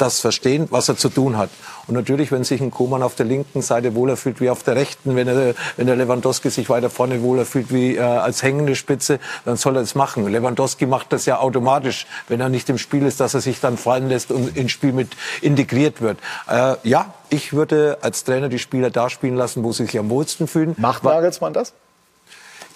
das verstehen, was er zu tun hat. Und natürlich, wenn sich ein Koman auf der linken Seite wohler fühlt wie auf der rechten, wenn, er, wenn der Lewandowski sich weiter vorne wohler fühlt wie äh, als hängende Spitze, dann soll er es machen. Lewandowski macht das ja automatisch, wenn er nicht im Spiel ist, dass er sich dann fallen lässt und ins Spiel mit integriert wird. Äh, ja, ich würde als Trainer die Spieler da spielen lassen, wo sie sich am wohlsten fühlen. Macht Nagelsmann das?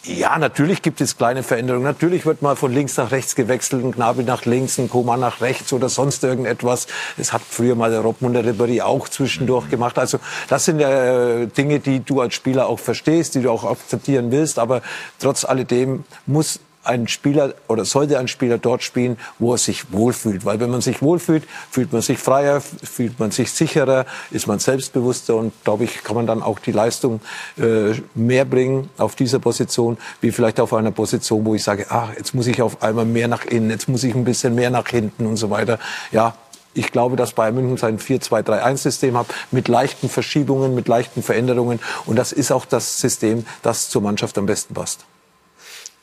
Ja, natürlich gibt es kleine Veränderungen. Natürlich wird mal von links nach rechts gewechselt, ein Gnabry nach links, ein Koman nach rechts oder sonst irgendetwas. Das hat früher mal der Robben der Ribéry auch zwischendurch gemacht. Also das sind ja äh, Dinge, die du als Spieler auch verstehst, die du auch akzeptieren willst. Aber trotz alledem muss ein Spieler oder sollte ein Spieler dort spielen, wo er sich wohlfühlt. Weil wenn man sich wohlfühlt, fühlt man sich freier, fühlt man sich sicherer, ist man selbstbewusster und glaube ich, kann man dann auch die Leistung äh, mehr bringen auf dieser Position, wie vielleicht auf einer Position, wo ich sage, ah, jetzt muss ich auf einmal mehr nach innen, jetzt muss ich ein bisschen mehr nach hinten und so weiter. Ja, ich glaube, dass Bayern München sein 4-2-3-1-System hat, mit leichten Verschiebungen, mit leichten Veränderungen. Und das ist auch das System, das zur Mannschaft am besten passt.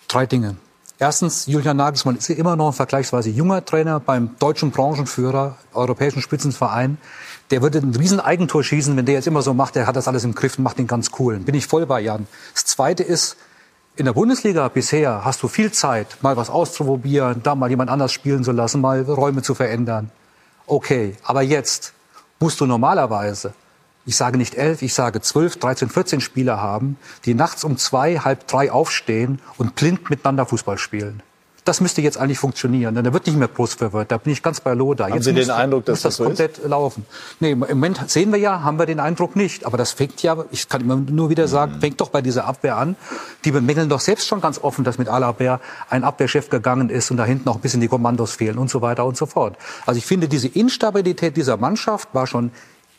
Drei Dinge. Erstens, Julian Nagelsmann ist immer noch ein vergleichsweise junger Trainer beim deutschen Branchenführer, europäischen Spitzenverein. Der würde ein riesen Eigentor schießen, wenn der jetzt immer so macht, der hat das alles im Griff und macht den ganz cool. Bin ich voll bei Jan. Das Zweite ist, in der Bundesliga bisher hast du viel Zeit, mal was auszuprobieren, da mal jemand anders spielen zu lassen, mal Räume zu verändern. Okay, aber jetzt musst du normalerweise ich sage nicht elf, ich sage zwölf, dreizehn, vierzehn Spieler haben, die nachts um zwei, halb drei aufstehen und blind miteinander Fußball spielen. Das müsste jetzt eigentlich funktionieren, denn da wird nicht mehr groß verwirrt. Da bin ich ganz bei Loda. Haben jetzt Sie muss, den Eindruck, dass muss das, das so komplett laufen? Nee, im Moment sehen wir ja, haben wir den Eindruck nicht. Aber das fängt ja, ich kann immer nur wieder sagen, fängt doch bei dieser Abwehr an. Die bemängeln doch selbst schon ganz offen, dass mit Alabert ein Abwehrchef gegangen ist und da hinten auch ein bisschen die Kommandos fehlen und so weiter und so fort. Also ich finde, diese Instabilität dieser Mannschaft war schon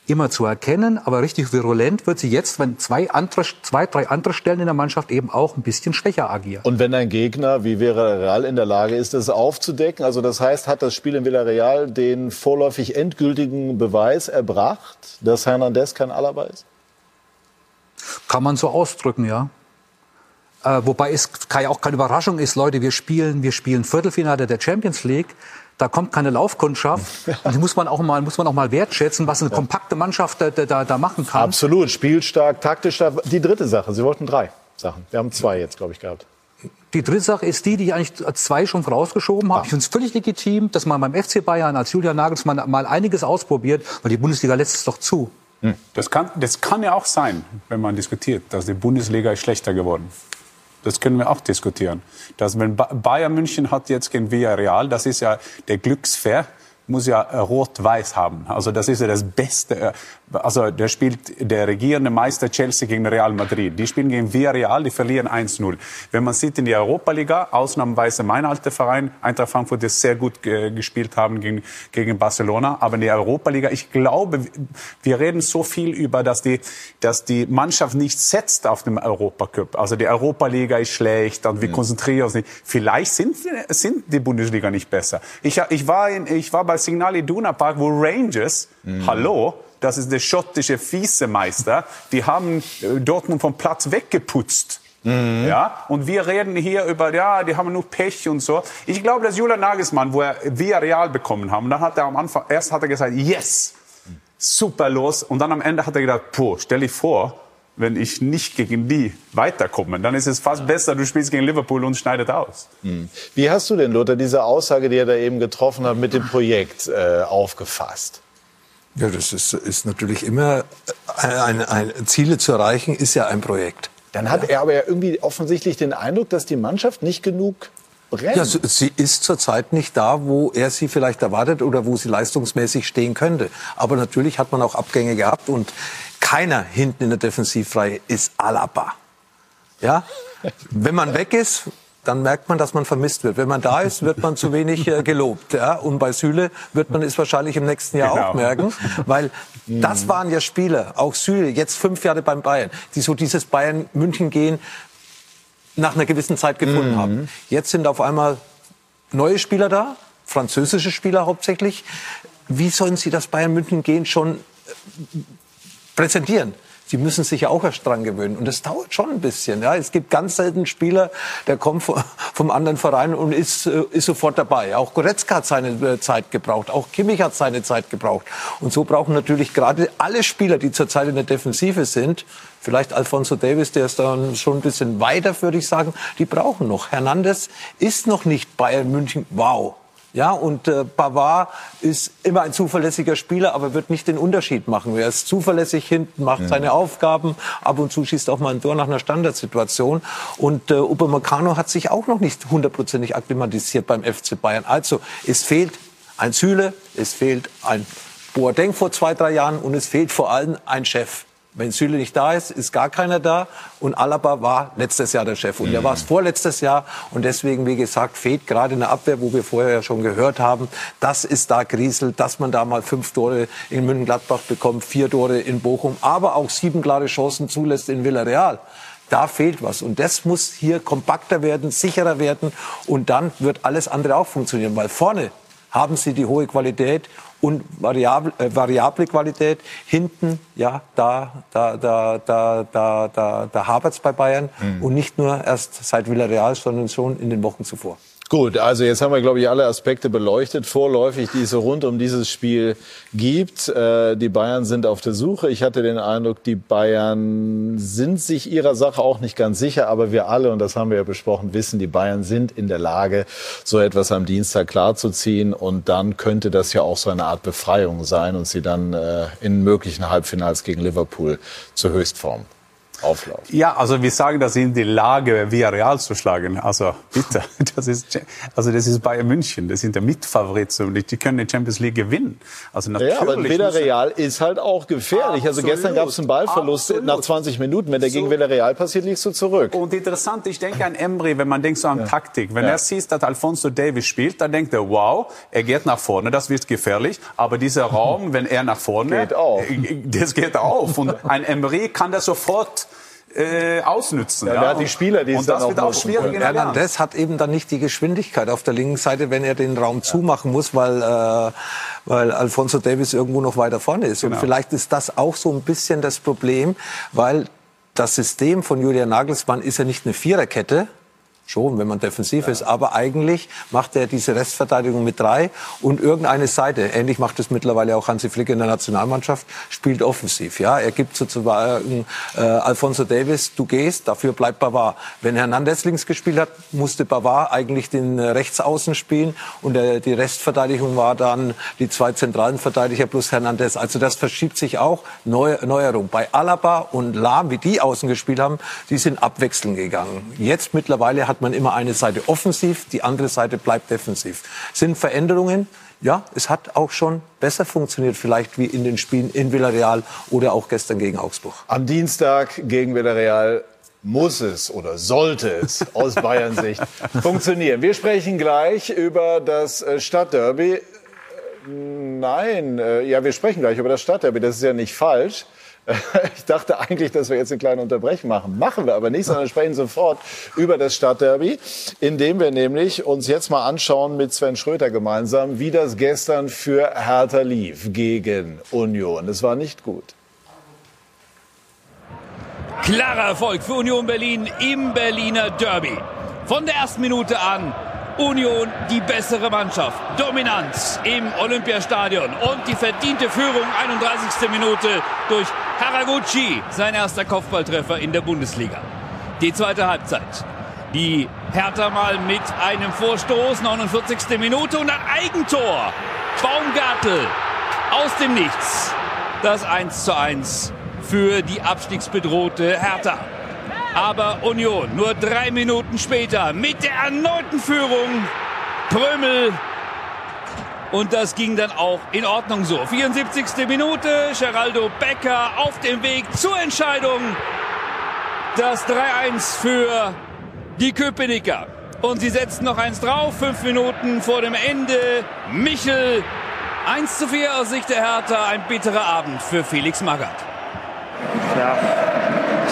immer zu erkennen, aber richtig virulent wird sie jetzt, wenn zwei, andere, zwei, drei andere Stellen in der Mannschaft eben auch ein bisschen schwächer agieren. Und wenn ein Gegner wie Villarreal in der Lage ist, das aufzudecken, also das heißt, hat das Spiel in Villarreal den vorläufig endgültigen Beweis erbracht, dass Hernandez kein Alaba ist? Kann man so ausdrücken, ja. Äh, wobei es ja auch keine Überraschung ist, Leute, wir spielen, wir spielen Viertelfinale der Champions League da kommt keine Laufkundschaft. *laughs* Und die muss man auch mal, muss man auch mal wertschätzen, was eine ja. kompakte Mannschaft da, da, da machen kann. Absolut. Spielstark, taktisch stark. Die dritte Sache. Sie wollten drei Sachen. Wir haben zwei jetzt, glaube ich, gehabt. Die dritte Sache ist die, die ich eigentlich als zwei schon vorausgeschoben habe. Ah. Ich finde es völlig legitim, dass man beim FC Bayern als Julian Nagelsmann mal einiges ausprobiert, weil die Bundesliga lässt es doch zu. Das kann, das kann ja auch sein, wenn man diskutiert, dass die Bundesliga ist schlechter geworden. Das können wir auch diskutieren. Dass wenn Ba- Bayern München hat jetzt gegen Villarreal, das ist ja der Glücksfair, muss ja äh, rot-weiß haben. Also das ist ja das Beste. äh, Also der spielt der regierende Meister Chelsea gegen Real Madrid. Die spielen gegen Villarreal, die verlieren 1-0. Wenn man sieht in der Europa-Liga, ausnahmsweise mein alter Verein, Eintracht Frankfurt, die sehr gut äh, gespielt haben gegen, gegen Barcelona. Aber in der Europa-Liga, ich glaube, wir reden so viel über, dass die, dass die Mannschaft nicht setzt auf dem Europacup. Also die Europa-Liga ist schlecht und wir konzentrieren uns nicht. Vielleicht sind, sind die Bundesliga nicht besser. Ich, ich, war, in, ich war bei Signal Iduna Park, wo Rangers, hallo, das ist der schottische Vizemeister, die haben äh, Dortmund vom Platz weggeputzt. Ja, und wir reden hier über, ja, die haben nur Pech und so. Ich glaube, dass Julian Nagelsmann, wo er Villarreal bekommen haben, dann hat er am Anfang, erst hat er gesagt, yes, super los. Und dann am Ende hat er gedacht, puh, stell dich vor, wenn ich nicht gegen die weiterkomme, dann ist es fast besser, du spielst gegen Liverpool und schneidet aus. Wie hast du denn, Lothar, diese Aussage, die er da eben getroffen hat, mit dem Projekt äh, aufgefasst? Ja, das ist, ist natürlich immer ein, ein, ein Ziele zu erreichen, ist ja ein Projekt. Dann hat er aber ja irgendwie offensichtlich den Eindruck, dass die Mannschaft nicht genug brennt. Ja, sie ist zurzeit nicht da, wo er sie vielleicht erwartet oder wo sie leistungsmäßig stehen könnte. Aber natürlich hat man auch Abgänge gehabt und keiner hinten in der Defensivreihe ist Alaba. Ja? Wenn man weg ist, dann merkt man, dass man vermisst wird. Wenn man da ist, wird man zu wenig äh, gelobt. Ja? Und bei Süle wird man es wahrscheinlich im nächsten Jahr Genau. auch merken, weil das waren ja Spieler, auch Süle, jetzt fünf Jahre beim Bayern, die so dieses Bayern München gehen nach einer gewissen Zeit gefunden haben. Jetzt sind auf einmal neue Spieler da, französische Spieler hauptsächlich. Wie sollen sie das Bayern München gehen schon präsentieren? Sie müssen sich ja auch erst dran gewöhnen. Und das dauert schon ein bisschen. Ja. Es gibt ganz selten Spieler, der kommt vo- *laughs* vom anderen Verein und ist, äh, ist sofort dabei. Auch Goretzka hat seine äh, Zeit gebraucht. Auch Kimmich hat seine Zeit gebraucht. Und so brauchen natürlich gerade alle Spieler, die zurzeit in der Defensive sind, vielleicht Alfonso Davis, der ist dann schon ein bisschen weiter, würde ich sagen, die brauchen noch. Hernandez ist noch nicht Bayern München. Wow. Ja, und äh, Pavard ist immer ein zuverlässiger Spieler, aber wird nicht den Unterschied machen. Er ist zuverlässig hinten, macht seine Aufgaben, ab und zu schießt auch mal ein Tor nach einer Standardsituation. Und äh, Upamecano hat sich auch noch nicht hundertprozentig akklimatisiert beim FC Bayern. Also es fehlt ein Süle, es fehlt ein Boateng vor zwei, drei Jahren und es fehlt vor allem ein Chef. Wenn Süle nicht da ist, ist gar keiner da. Und Alaba war letztes Jahr der Chef. Und er war es vorletztes Jahr. Und deswegen, wie gesagt, fehlt gerade in der Abwehr, wo wir vorher ja schon gehört haben, das ist da Griesel, dass man da mal fünf Tore in München-Gladbach bekommt, vier Tore in Bochum, aber auch sieben klare Chancen zulässt in Villarreal. Da fehlt was. Und das muss hier kompakter werden, sicherer werden. Und dann wird alles andere auch funktionieren. Weil vorne haben sie die hohe Qualität und variable, äh, variable Qualität. Hinten, ja, da, da, da, da, da, da, da hapert es bei Bayern. Und nicht nur erst seit Villarreal, sondern schon in den Wochen zuvor. Gut, also jetzt haben wir, glaube ich, alle Aspekte beleuchtet, vorläufig, die es rund um dieses Spiel gibt. Äh, die Bayern sind auf der Suche. Ich hatte den Eindruck, die Bayern sind sich ihrer Sache auch nicht ganz sicher, aber wir alle, und das haben wir ja besprochen, wissen, die Bayern sind in der Lage, so etwas am Dienstag klarzuziehen. Und dann könnte das ja auch so eine Art Befreiung sein und sie dann äh, in möglichen Halbfinals gegen Liverpool zur Höchstform auflaufen. Ja, also wir sagen, dass sie in die Lage, Villarreal zu schlagen. Also bitte, *laughs* das ist, also das ist Bayern München, das sind der Mitfavorit und die können die Champions League gewinnen. Also natürlich. Ja, aber Villarreal ist halt auch gefährlich. Also Absolut. gestern gab es einen Ballverlust Absolut. nach 20 Minuten. Wenn der gegen So. Villarreal passiert, liegst du zurück. Und interessant, ich denke an Emre, wenn man denkt so an Taktik. Wenn Ja. er sieht, dass Alfonso Davis spielt, dann denkt er, wow, er geht nach vorne, das wird gefährlich. Aber dieser Raum, wenn er nach vorne, Geht auf. *laughs* das geht auf. Und ein Emre kann das sofort äh, ausnützen. Ja, hat die Spieler, die es Und dann das auch wird auch schwierig. Hernandez hat eben dann nicht die Geschwindigkeit auf der linken Seite, wenn er den Raum zumachen muss, weil, äh, weil Alfonso Davis irgendwo noch weiter vorne ist. Und Genau. vielleicht ist das auch so ein bisschen das Problem, weil das System von Julian Nagelsmann ist ja nicht eine Viererkette, Schon, wenn man defensiv ja. ist. Aber eigentlich macht er diese Restverteidigung mit drei und irgendeine Seite. Ähnlich macht es mittlerweile auch Hansi Flick in der Nationalmannschaft, spielt offensiv. Ja, er gibt sozusagen äh, Alfonso Davis, du gehst, dafür bleibt Bavard. Wenn Hernandez links gespielt hat, musste Bavard eigentlich den Rechtsaußen spielen und der, die Restverteidigung war dann die zwei zentralen Verteidiger plus Hernandez. Also das verschiebt sich auch. Neu, Neuerung. Bei Alaba und Lahm, wie die außen gespielt haben, die sind abwechselnd gegangen. Jetzt mittlerweile hat man immer eine Seite offensiv, die andere Seite bleibt defensiv. Sind Veränderungen? Ja, es hat auch schon besser funktioniert, vielleicht wie in den Spielen in Villarreal oder auch gestern gegen Augsburg. Am Dienstag gegen Villarreal muss es oder sollte es aus Bayern Sicht *laughs* funktionieren. Wir sprechen gleich über das äh, Stadtderby. Äh, nein, äh, ja, wir sprechen gleich über das Stadtderby. Das ist ja nicht falsch. *laughs* Ich dachte eigentlich, dass wir jetzt eine kleine Unterbrechung machen. Machen wir aber nicht, sondern sprechen sofort über das Stadtderby, indem wir nämlich uns jetzt mal anschauen mit Sven Schröter gemeinsam, wie das gestern für Hertha lief gegen Union. Es war nicht gut. Klarer Erfolg für Union Berlin im Berliner Derby. Von der ersten Minute an Union die bessere Mannschaft. Dominanz im Olympiastadion und die verdiente Führung 31. Minute durch Haraguchi, sein erster Kopfballtreffer in der Bundesliga. Die zweite Halbzeit. Die Hertha mal mit einem Vorstoß, 49. Minute und ein Eigentor. Baumgartel aus dem Nichts. Das 1 zu 1 für die abstiegsbedrohte Hertha. Aber Union nur drei Minuten später mit der erneuten Führung. Prömel. Und das ging dann auch in Ordnung so. 74. Minute, Geraldo Becker auf dem Weg zur Entscheidung. Das 3-1 für die Köpenicker. Und sie setzen noch eins drauf, fünf Minuten vor dem Ende. Michel, 1 zu 4 aus Sicht der Hertha, ein bitterer Abend für Felix Magath. Ja,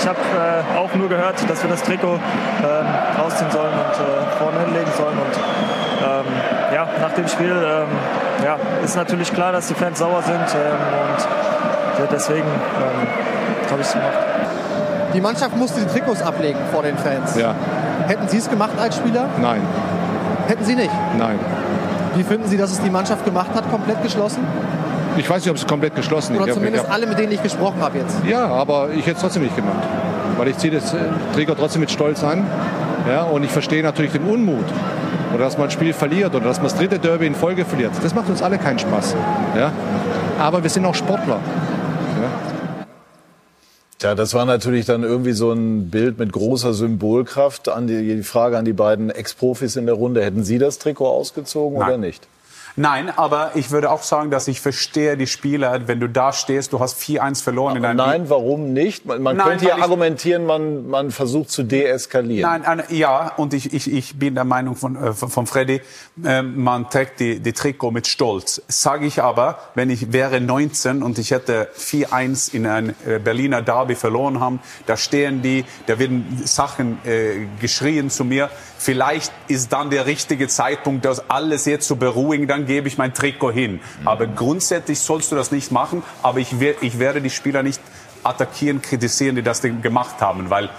ich habe äh, auch nur gehört, dass wir das Trikot äh, rausziehen sollen und äh, vorne hinlegen sollen. Und ähm, ja, nach dem Spiel ähm, ja, ist natürlich klar, dass die Fans sauer sind. Ähm, und deswegen ähm, habe ich es gemacht. Die Mannschaft musste die Trikots ablegen vor den Fans. Ja. Hätten Sie es gemacht als Spieler? Nein. Hätten Sie nicht? Nein. Wie finden Sie, dass es die Mannschaft gemacht hat, komplett geschlossen? Ich weiß nicht, ob es komplett geschlossen ist. Oder zumindest hab, alle, mit denen ich gesprochen habe jetzt. Ja, aber ich hätte es trotzdem nicht gemacht. Weil ich ziehe das äh, Träger trotzdem mit Stolz an. Ja, und ich verstehe natürlich den Unmut. Oder dass man ein Spiel verliert oder dass man das dritte Derby in Folge verliert. Das macht uns alle keinen Spaß. Ja? Aber wir sind auch Sportler. Ja? Tja, das war natürlich dann irgendwie so ein Bild mit großer Symbolkraft. An die, die Frage an die beiden Ex-Profis in der Runde. Hätten Sie das Trikot ausgezogen Nein. oder nicht? Nein, aber ich würde auch sagen, dass ich verstehe die Spieler, wenn du da stehst, du hast 4-1 verloren in deinem Nein, warum nicht? Man, man nein, könnte ja argumentieren, man, man versucht zu deeskalieren. Nein, ja, und ich, ich, ich bin der Meinung von, äh, von Freddy, äh, man trägt die, die Trikot mit Stolz. Sage ich aber, wenn ich wäre 19 und ich hätte 4-1 in ein äh, Berliner Derby verloren haben, da stehen die, da werden Sachen äh, geschrien zu mir. Vielleicht ist dann der richtige Zeitpunkt, das alles jetzt zu beruhigen, dann gebe ich mein Trikot hin. Mhm. Aber grundsätzlich sollst du das nicht machen. Aber ich, ich werde die Spieler nicht attackieren, kritisieren, die das gemacht haben, weil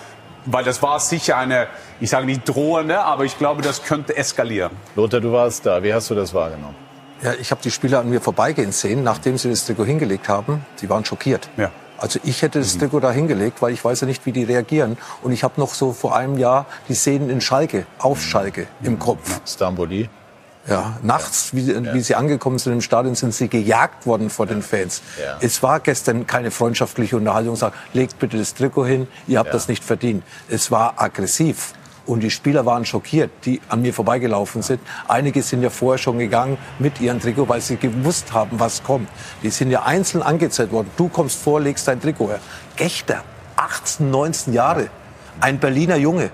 weil das war sicher eine, ich sage nicht drohende, aber ich glaube, das könnte eskalieren. Lothar, du warst da. Wie hast du das wahrgenommen? Ja, ich habe die Spieler an mir vorbeigehen sehen, nachdem sie das Trikot hingelegt haben. Die waren schockiert. Ja. Also ich hätte das mhm. Trikot da hingelegt, weil ich weiß ja nicht, wie die reagieren. Und ich habe noch so vor einem Jahr die Szenen in Schalke, auf Schalke im Kopf. Stamboli. Ja, nachts, wie, ja. wie, sie angekommen sind im Stadion, sind sie gejagt worden vor den Fans. Ja. Es war gestern keine freundschaftliche Unterhaltung, sagt, legt bitte das Trikot hin, ihr habt ja. das nicht verdient. Es war aggressiv. Und die Spieler waren schockiert, die an mir vorbeigelaufen sind. Einige sind ja vorher schon gegangen mit ihrem Trikot, weil sie gewusst haben, was kommt. Die sind ja einzeln angezeigt worden. Du kommst vor, legst dein Trikot her. Gechter, 18, 19 Jahre, ein Berliner Junge.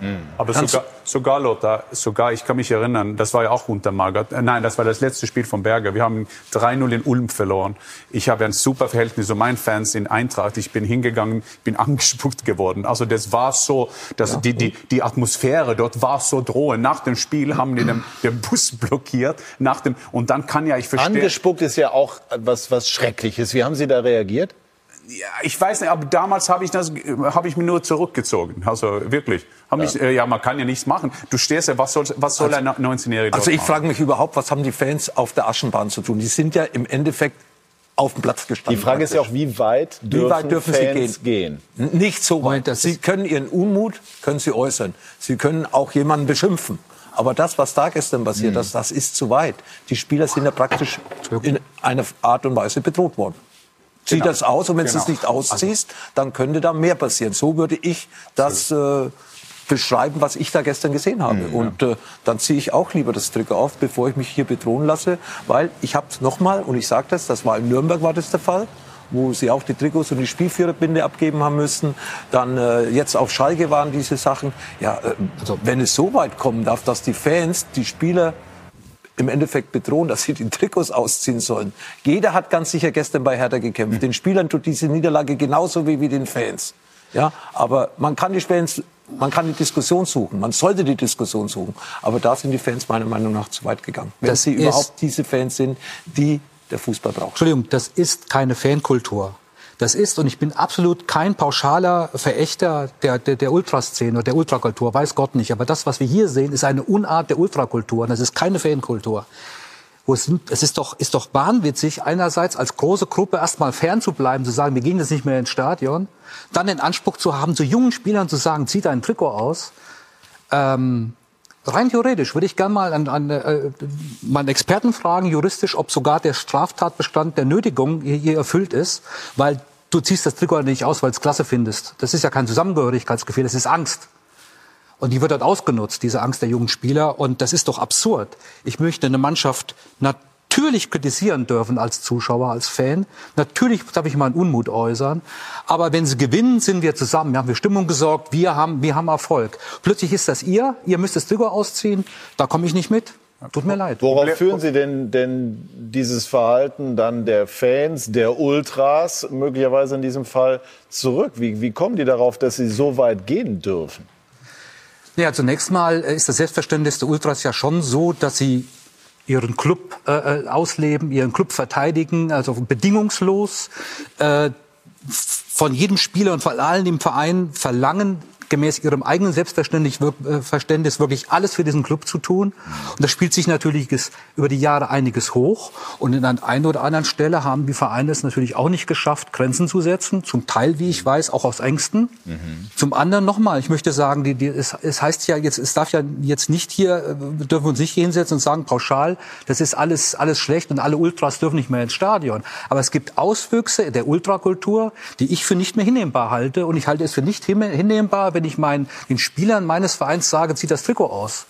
Mhm. Aber sogar, sogar, Lothar, sogar, ich kann mich erinnern, das war ja auch unter Magath. Äh, nein, das war das letzte Spiel von Berger. Wir haben 3-0 in Ulm verloren. Ich habe ein super Verhältnis zu meinen Fans in Eintracht. Ich bin hingegangen, bin *laughs* angespuckt geworden. Also das war so, dass ja. die, die, die Atmosphäre dort war so drohend. Nach dem Spiel haben die den, den Bus *laughs* blockiert. Nach dem, und dann kann ja ich verstehen. Angespuckt ist ja auch was, was Schreckliches. Wie haben Sie da reagiert? Ja, ich weiß nicht, aber damals habe ich das, habe ich mich nur zurückgezogen. Also wirklich. Hab mich, äh, ja, man kann ja nichts machen. Du stehst ja, was soll, was soll ein 19-Jähriger Also ich frage mich überhaupt, was haben die Fans auf der Aschenbahn zu tun? Die sind ja im Endeffekt auf dem Platz Die gestanden. Frage ist ja auch, wie weit dürfen, Wie weit dürfen Fans Sie gehen? N- Nicht so weit. Sie können Ihren Unmut können Sie äußern. Sie können auch jemanden beschimpfen. Aber das, was da gestern passiert Mhm. ist, das ist zu weit. Die Spieler sind ja praktisch in einer Art und Weise bedroht worden. Zieh Genau. das aus und wenn du Genau. es nicht ausziehst, dann könnte da mehr passieren. So würde ich das äh, beschreiben, was ich da gestern gesehen habe. Mhm, und äh, dann ziehe ich auch lieber das Trikot auf, bevor ich mich hier bedrohen lasse, weil ich habe es nochmal, und ich sage das, das war in Nürnberg war das der Fall, wo sie auch die Trikots und die Spielführerbinde abgeben haben müssen. Dann äh, jetzt auf Schalke waren diese Sachen. Ja, äh, wenn es so weit kommen darf, dass die Fans die Spieler im Endeffekt bedrohen, dass sie die Trikots ausziehen sollen. Jeder hat ganz sicher gestern bei Hertha gekämpft. Den Spielern tut diese Niederlage genauso wie, wie den Fans. Ja, aber man kann die Fans, man kann die Diskussion suchen. Man sollte die Diskussion suchen. Aber da sind die Fans meiner Meinung nach zu weit gegangen. Wenn Das sie überhaupt diese Fans sind, die der Fußball braucht. Entschuldigung, das ist keine Fankultur. Das ist, und ich bin absolut kein pauschaler Verächter der, der, der Ultraszene oder der Ultrakultur, weiß Gott nicht. Aber das, was wir hier sehen, ist eine Unart der Ultrakultur. Und das ist keine Fankultur. Es, es ist doch, ist doch wahnwitzig, einerseits als große Gruppe erstmal fern zu bleiben, zu sagen, wir gehen jetzt nicht mehr ins Stadion, dann den Anspruch zu haben, zu jungen Spielern zu sagen, zieh dein Trikot aus. Ähm, rein theoretisch würde ich gerne mal an, an äh, meinen Experten fragen, juristisch, ob sogar der Straftatbestand der Nötigung hier, hier erfüllt ist, weil du ziehst das Trikot nicht aus, weil es klasse findest. Das ist ja kein Zusammengehörigkeitsgefühl, das ist Angst. Und die wird dort ausgenutzt, diese Angst der jungen Spieler. Und das ist doch absurd. Ich möchte eine Mannschaft natürlich kritisieren dürfen als Zuschauer, als Fan. Natürlich darf ich meinen Unmut äußern. Aber wenn sie gewinnen, sind wir zusammen. Wir haben für Stimmung gesorgt. Wir haben, wir haben Erfolg. Plötzlich ist das ihr. Ihr müsst das Trikot ausziehen. Da komme ich nicht mit. Tut mir leid. Worauf führen Sie denn, denn dieses Verhalten dann der Fans, der Ultras möglicherweise in diesem Fall zurück? Wie, wie kommen die darauf, dass sie so weit gehen dürfen? Ja, zunächst mal äh, ist das Selbstverständnis der Ultras ja schon so, dass sie ihren Club äh, äh, ausleben, ihren Club verteidigen, also bedingungslos äh, von jedem Spieler und von allen im Verein verlangen, gemäß ihrem eigenen Selbstverständnis äh, wirklich alles für diesen Club zu tun. Und das spielt sich natürlich über die Jahre einiges hoch. Und in an einer oder anderen Stelle haben die Vereine es natürlich auch nicht geschafft, Grenzen zu setzen. Zum Teil, wie ich weiß, auch aus Ängsten. Zum anderen nochmal, ich möchte sagen, die, die, es, es heißt ja jetzt, es darf ja jetzt nicht hier, äh, wir dürfen uns nicht hinsetzen und sagen pauschal, das ist alles, alles schlecht und alle Ultras dürfen nicht mehr ins Stadion. Aber es gibt Auswüchse der Ultrakultur, die ich für nicht mehr hinnehmbar halte. Und ich halte es für nicht hin- hinnehmbar, wenn ich meinen, den Spielern meines Vereins sage, zieht das Trikot aus.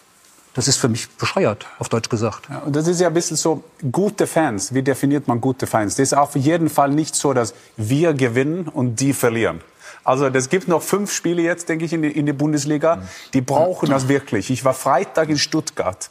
Das ist für mich bescheuert, auf Deutsch gesagt. Ja, und das ist ja ein bisschen so, gute Fans, wie definiert man gute Fans? Das ist auf jeden Fall nicht so, dass wir gewinnen und die verlieren. Also es gibt noch fünf Spiele jetzt, denke ich, in, die, in der Bundesliga. Die brauchen das wirklich. Ich war Freitag in Stuttgart.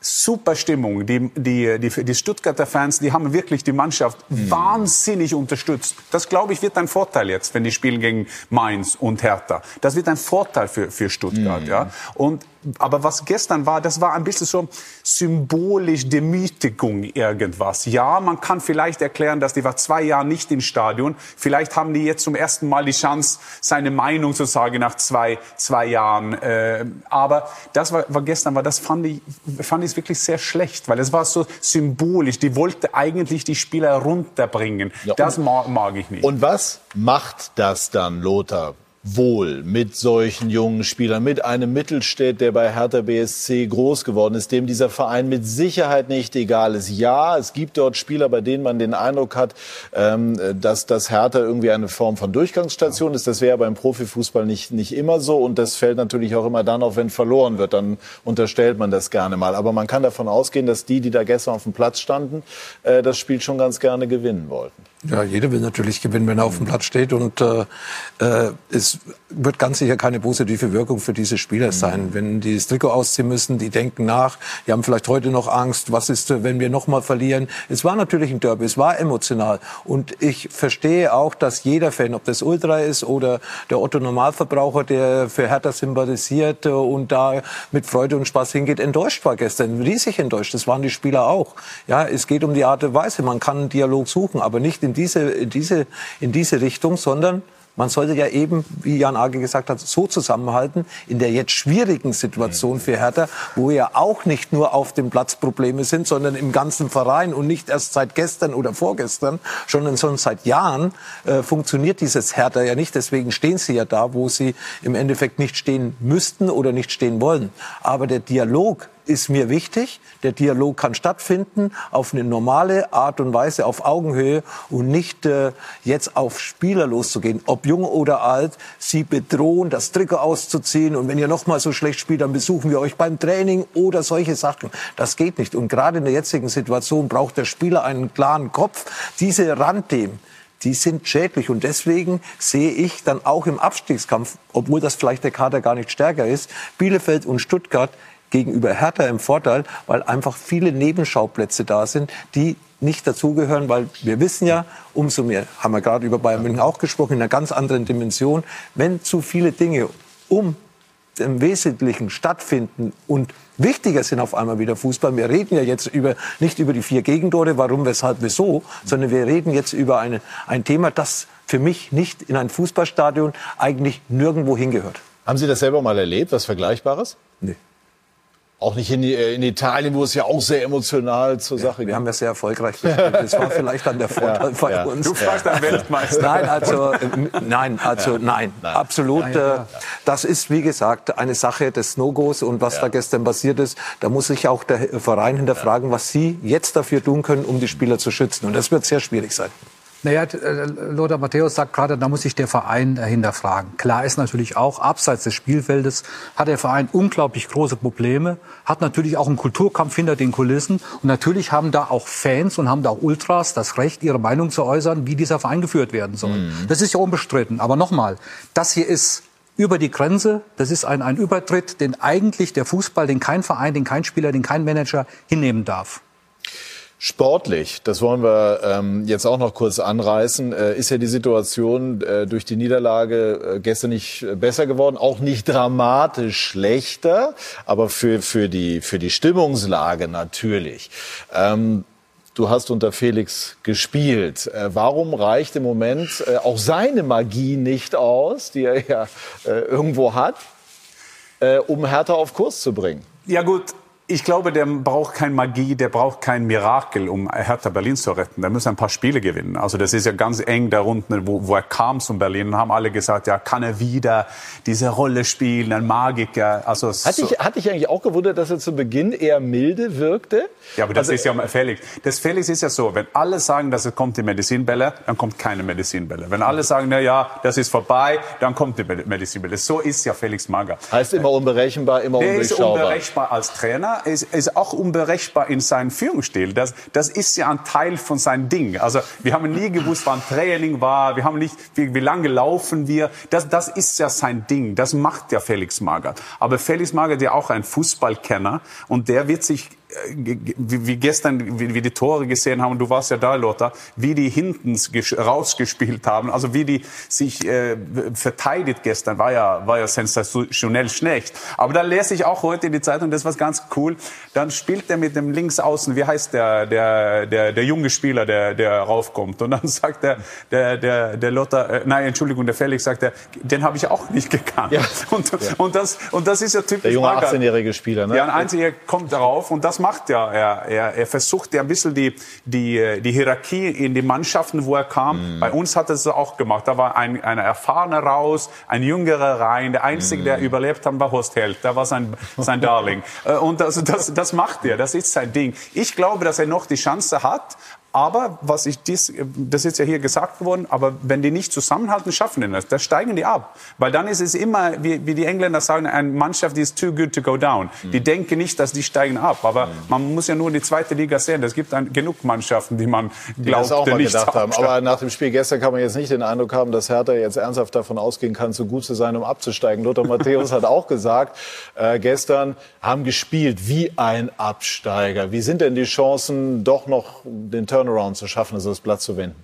Super Stimmung. Die, die, die, die Stuttgarter Fans, die haben wirklich die Mannschaft wahnsinnig unterstützt. Das, glaube ich, wird ein Vorteil jetzt, wenn die spielen gegen Mainz und Hertha. Das wird ein Vorteil für, für Stuttgart. Ja? Und, aber was gestern war, das war ein bisschen so symbolisch Demütigung irgendwas. Ja, man kann vielleicht erklären, dass die war zwei Jahre nicht im Stadion. Vielleicht haben die jetzt zum ersten Mal die Chance, seine Meinung zu sagen nach zwei, zwei Jahren. Äh, aber das war, war gestern, war das fand ich, fand ich wirklich sehr schlecht, weil es war so symbolisch. Die wollte eigentlich die Spieler runterbringen. das mag, mag ich nicht. Und was macht das dann, Lothar? Wohl mit solchen jungen Spielern, mit einem Mittelstädt, der bei Hertha BSC groß geworden ist, dem dieser Verein mit Sicherheit nicht egal ist. Ja, es gibt dort Spieler, bei denen man den Eindruck hat, ähm, dass das Hertha irgendwie eine Form von Durchgangsstation ist. Das wäre beim Profifußball nicht, nicht immer so. Und das fällt natürlich auch immer dann auf, wenn verloren wird. Dann unterstellt man das gerne mal. Aber man kann davon ausgehen, dass die, die da gestern auf dem Platz standen, äh, das Spiel schon ganz gerne gewinnen wollten. Ja, jeder will natürlich gewinnen, wenn er auf dem Platz steht. Und äh, äh, es wird ganz sicher keine positive Wirkung für diese Spieler sein. Wenn die das Trikot ausziehen müssen, die denken nach, die haben vielleicht heute noch Angst, was ist, äh, wenn wir nochmal verlieren. Es war natürlich ein Derby, es war emotional. Und ich verstehe auch, dass jeder Fan, ob das Ultra ist oder der Otto Normalverbraucher, der für Hertha sympathisiert äh, und da mit Freude und Spaß hingeht, enttäuscht war gestern. Riesig enttäuscht. Das waren die Spieler auch. Ja, es geht um die Art und Weise. Man kann einen Dialog suchen, aber nicht in in diese, in diese, in diese Richtung, sondern man sollte ja eben, wie Jan Age gesagt hat, so zusammenhalten in der jetzt schwierigen Situation für Hertha, wo ja auch nicht nur auf dem Platz Probleme sind, sondern im ganzen Verein und nicht erst seit gestern oder vorgestern, sondern schon seit Jahren äh, funktioniert dieses Hertha ja nicht. Deswegen stehen sie ja da, wo sie im Endeffekt nicht stehen müssten oder nicht stehen wollen. Aber der Dialog ist mir wichtig. Der Dialog kann stattfinden auf eine normale Art und Weise, auf Augenhöhe und nicht äh, jetzt auf Spieler loszugehen, ob jung oder alt, sie bedrohen, das Trikot auszuziehen und wenn ihr noch mal so schlecht spielt, dann besuchen wir euch beim Training oder solche Sachen. Das geht nicht. Und gerade in der jetzigen Situation braucht der Spieler einen klaren Kopf. Diese Randthemen, die sind schädlich. Und deswegen sehe ich dann auch im Abstiegskampf, obwohl das vielleicht der Kader gar nicht stärker ist, Bielefeld und Stuttgart gegenüber Hertha im Vorteil, weil einfach viele Nebenschauplätze da sind, die nicht dazugehören, weil wir wissen ja, umso mehr, haben wir gerade über Bayern München auch gesprochen, in einer ganz anderen Dimension, wenn zu viele Dinge um im Wesentlichen stattfinden und wichtiger sind auf einmal wieder Fußball. Wir reden ja jetzt über, nicht über die vier Gegentore, warum, weshalb, wieso, sondern wir reden jetzt über eine, ein Thema, das für mich nicht in ein Fußballstadion eigentlich nirgendwo hingehört. Haben Sie das selber mal erlebt, was Vergleichbares? Nee. Auch nicht in, äh, in, Italien, wo es ja auch sehr emotional zur Sache geht. Wir haben ja sehr erfolgreich gespielt. Das war vielleicht dann der Vorteil ja, bei ja. uns. Du fragst ja. Weltmeister. Nein, also nein, also nein, nein. absolut. Nein, äh, das ist wie gesagt eine Sache des No-Gos und was da gestern passiert ist. Da muss sich auch der Verein hinterfragen, was sie jetzt dafür tun können, um die Spieler zu schützen. Und das wird sehr schwierig sein. Naja, äh, Lothar Matthäus sagt gerade, da muss sich der Verein hinterfragen. Klar ist natürlich auch, abseits des Spielfeldes hat der Verein unglaublich große Probleme, hat natürlich auch einen Kulturkampf hinter den Kulissen und natürlich haben da auch Fans und haben da auch Ultras das Recht, ihre Meinung zu äußern, wie dieser Verein geführt werden soll. Mhm. Das ist ja unbestritten. Aber nochmal, das hier ist über die Grenze. Das ist ein, ein Übertritt, den eigentlich der Fußball, den kein Verein, den kein Spieler, den kein Manager hinnehmen darf. Sportlich, das wollen wir ähm, jetzt auch noch kurz anreißen, äh, ist ja die Situation äh, durch die Niederlage äh, gestern nicht besser geworden, auch nicht dramatisch schlechter, aber für, für, die, für die Stimmungslage natürlich. Ähm, du hast unter Felix gespielt. Äh, warum reicht im Moment äh, auch seine Magie nicht aus, die er ja äh, irgendwo hat, um Hertha auf Kurs zu bringen? Ja gut, ich glaube, der braucht kein Magie, der braucht kein Mirakel, um Hertha Berlin zu retten. Der muss ein paar Spiele gewinnen. Also das ist ja ganz eng da unten, wo, wo er kam zum Berlin. Und haben alle gesagt, ja, kann er wieder diese Rolle spielen, ein Magiker. Also hat so. dich, hat dich eigentlich auch gewundert, dass er zu Beginn eher milde wirkte? Ja, aber das also, ist ja Felix. Das Felix ist ja so, wenn alle sagen, dass es kommt die Medizinbälle, dann kommt keine Medizinbälle. Wenn alle sagen, na ja, das ist vorbei, dann kommt die Medizinbälle. So ist ja Felix Mager. Heißt immer unberechenbar, immer der undurchschaubar. Der ist unberechenbar als Trainer ist, ist auch unberechenbar in seinem Führungsstil. Das, das ist ja ein Teil von seinem Ding. Also wir haben nie gewusst, wann Training war. Wir haben nicht, wie, wie lange laufen wir. Das, das ist ja sein Ding. Das macht ja Felix Magath. Aber Felix Magath ist ja auch ein Fußballkenner und der wird sich wie gestern, wie, wie die Tore gesehen haben, du warst ja da, Lothar, wie die hinten rausgespielt haben, also wie die sich äh, verteidigt gestern, war ja, war ja sensationell schlecht. Aber da lese ich auch heute in die Zeitung, das war ganz cool, dann spielt er mit dem Linksaußen, wie heißt der, der, der, der junge Spieler, der, der raufkommt. Und dann sagt der, der, der, der Lothar, äh, nein, Entschuldigung, der Felix sagt, der, den habe ich auch nicht gekannt. Ja. Und, ja. und, das, und das ist ja typisch. Der junge 18-jährige Spieler, ne? Ja, ein einziger kommt darauf und das macht ja. Er, er, er versucht ja ein bisschen die, die, die Hierarchie in die Mannschaften, wo er kam. Mm. Bei uns hat er es auch gemacht. Da war ein, ein erfahrener raus, ein jüngerer rein. Der Einzige, mm. der überlebt hat, war Horst Held. Der war sein, sein *laughs* Darling. Äh, und das, das, das macht er. Das ist sein Ding. Ich glaube, dass er noch die Chance hat, aber was ich dies, das ist ja hier gesagt worden, aber wenn die nicht zusammenhalten, schaffen die das. Da steigen die ab. Weil dann ist es immer, wie, wie die Engländer sagen, eine Mannschaft, die ist too good to go down. Mhm. Die denken nicht, dass die steigen ab. Aber mhm. man muss ja nur die zweite Liga sehen. Es gibt ein, genug Mannschaften, die man glaubt, die nicht gedacht haben. Aber nach dem Spiel gestern kann man jetzt nicht den Eindruck haben, dass Hertha jetzt ernsthaft davon ausgehen kann, so gut zu sein, um abzusteigen. Lothar Matthäus hat auch gesagt, äh, gestern haben gespielt wie ein Absteiger. Wie sind denn die Chancen, doch noch den Turn Turnaround zu schaffen, also das Blatt zu wenden?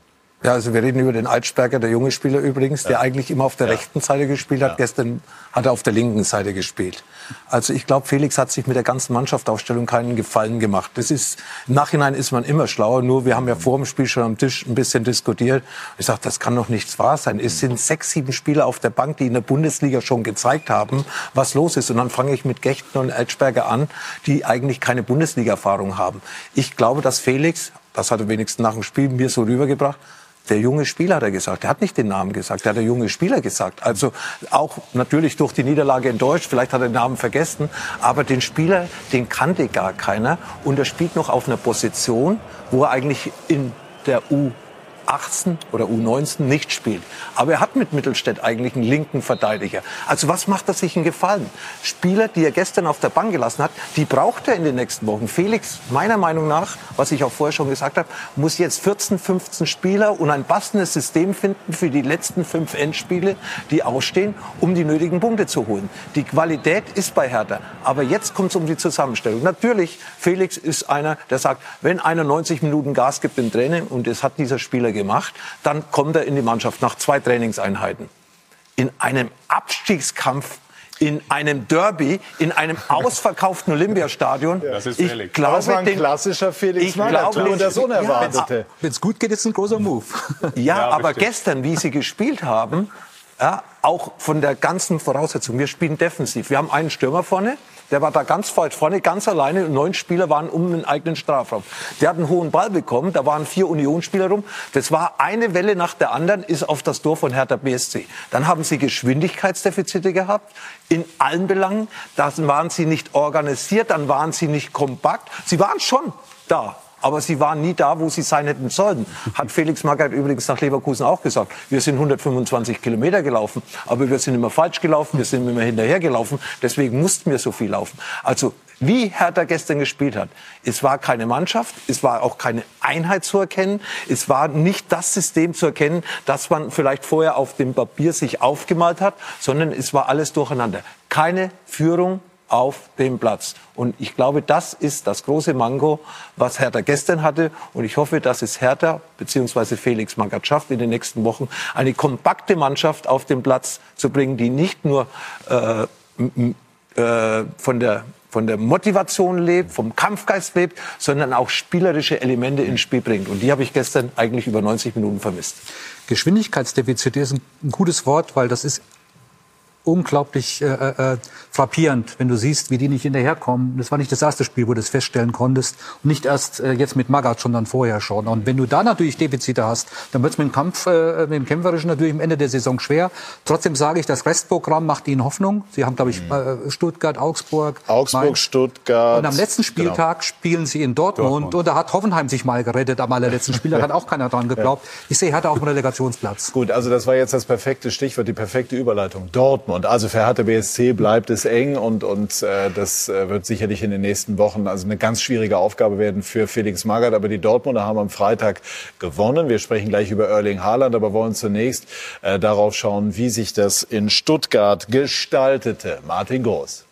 Ja, also wir reden über den Eitschberger, der junge Spieler übrigens, der eigentlich immer auf der Ja. rechten Seite gespielt hat. Ja. Gestern hat er auf der linken Seite gespielt. Also ich glaube, Felix hat sich mit der ganzen Mannschaftsaufstellung keinen Gefallen gemacht. Das ist, im Nachhinein ist man immer schlauer. Nur wir haben ja vor dem Spiel schon am Tisch ein bisschen diskutiert. Ich sage, das kann doch nichts wahr sein. Es sind sechs, sieben Spieler auf der Bank, die in der Bundesliga schon gezeigt haben, was los ist. Und dann fange ich mit Gechten und Eitschberger an, die eigentlich keine Bundesliga-Erfahrung haben. Ich glaube, dass Felix, das hat er wenigstens nach dem Spiel mir so rübergebracht, der junge Spieler hat er gesagt. Er hat nicht den Namen gesagt, er hat der junge Spieler gesagt. Also auch natürlich durch die Niederlage enttäuscht, vielleicht hat er den Namen vergessen, aber den Spieler, den kannte gar keiner und er spielt noch auf einer Position, wo er eigentlich in der U 18 oder U19 nicht spielt. Aber er hat mit Mittelstädt eigentlich einen linken Verteidiger. Also was macht er sich einen Gefallen? Spieler, die er gestern auf der Bank gelassen hat, die braucht er in den nächsten Wochen. Felix, meiner Meinung nach, was ich auch vorher schon gesagt habe, muss jetzt 14, 15 Spieler und ein passendes System finden für die letzten fünf Endspiele, die ausstehen, um die nötigen Punkte zu holen. Die Qualität ist bei Hertha. Aber jetzt kommt es um die Zusammenstellung. Natürlich, Felix ist einer, der sagt, wenn einer 90 Minuten Gas gibt im Training, und das hat dieser Spieler gemacht, dann kommt er in die Mannschaft nach zwei Trainingseinheiten. In einem Abstiegskampf, in einem Derby, in einem *laughs* ausverkauften Olympiastadion. Das ist ich Felix. glaube, Das war ein den- klassischer Felix ich glaube, nur das Unerwartete. Wenn es gut geht, ist es ein großer Move. *laughs* Ja, aber bestimmt. gestern, wie sie gespielt haben, ja, auch von der ganzen Voraussetzung. Wir spielen defensiv. Wir haben einen Stürmer vorne, der war da ganz weit vorne, ganz alleine. Und neun Spieler waren um den eigenen Strafraum. Der hat einen hohen Ball bekommen, da waren vier Unionsspieler rum. Das war eine Welle nach der anderen, ist auf das Tor von Hertha BSC. Dann haben sie Geschwindigkeitsdefizite gehabt, in allen Belangen. Dann waren sie nicht organisiert, dann waren sie nicht kompakt. Sie waren schon da. Aber sie waren nie da, wo sie sein hätten sollen. Hat Felix Magath übrigens nach Leverkusen auch gesagt. Wir sind 125 Kilometer gelaufen, aber wir sind immer falsch gelaufen, wir sind immer hinterher gelaufen. Deswegen mussten wir so viel laufen. Also wie Hertha gestern gespielt hat. Es war keine Mannschaft, es war auch keine Einheit zu erkennen, es war nicht das System zu erkennen, das man vielleicht vorher auf dem Papier sich aufgemalt hat, sondern es war alles durcheinander. Keine Führung, auf dem Platz. Und ich glaube, das ist das große Manko, was Hertha gestern hatte. Und ich hoffe, dass es Hertha bzw. Felix Magath schafft, in den nächsten Wochen eine kompakte Mannschaft auf den Platz zu bringen, die nicht nur äh, äh, von der von der Motivation lebt, vom Kampfgeist lebt, sondern auch spielerische Elemente ins Spiel bringt. Und die habe ich gestern eigentlich über 90 Minuten vermisst. Geschwindigkeitsdefizit ist ein gutes Wort, weil das ist unglaublich äh, äh, frappierend, wenn du siehst, wie die nicht hinterherkommen. Das war nicht das erste Spiel, wo du das feststellen konntest. Und nicht erst äh, jetzt mit Magath, sondern vorher schon. Und wenn du da natürlich Defizite hast, dann wird es mit dem Kampf, äh, mit dem Kämpferischen natürlich am Ende der Saison schwer. Trotzdem sage ich, das Restprogramm macht ihnen Hoffnung. Sie haben, glaube ich, äh, Stuttgart, Augsburg, Augsburg, Mainz. Stuttgart. Und am letzten Spieltag spielen sie in Dortmund, Dortmund. und da hat Hoffenheim sich mal gerettet am allerletzten *laughs* Spiel. Da hat auch keiner dran geglaubt. Ich sehe, Hertha auch einen Relegationsplatz. Gut, also das war jetzt das perfekte Stichwort, die perfekte Überleitung. Dortmund. Also für Hertha BSC bleibt es eng und, und äh, das äh, wird sicherlich in den nächsten Wochen also eine ganz schwierige Aufgabe werden für Felix Magath. Aber die Dortmunder haben am Freitag gewonnen. Wir sprechen gleich über Erling Haaland, aber wollen zunächst äh, darauf schauen, wie sich das in Stuttgart gestaltete. Martin Groß.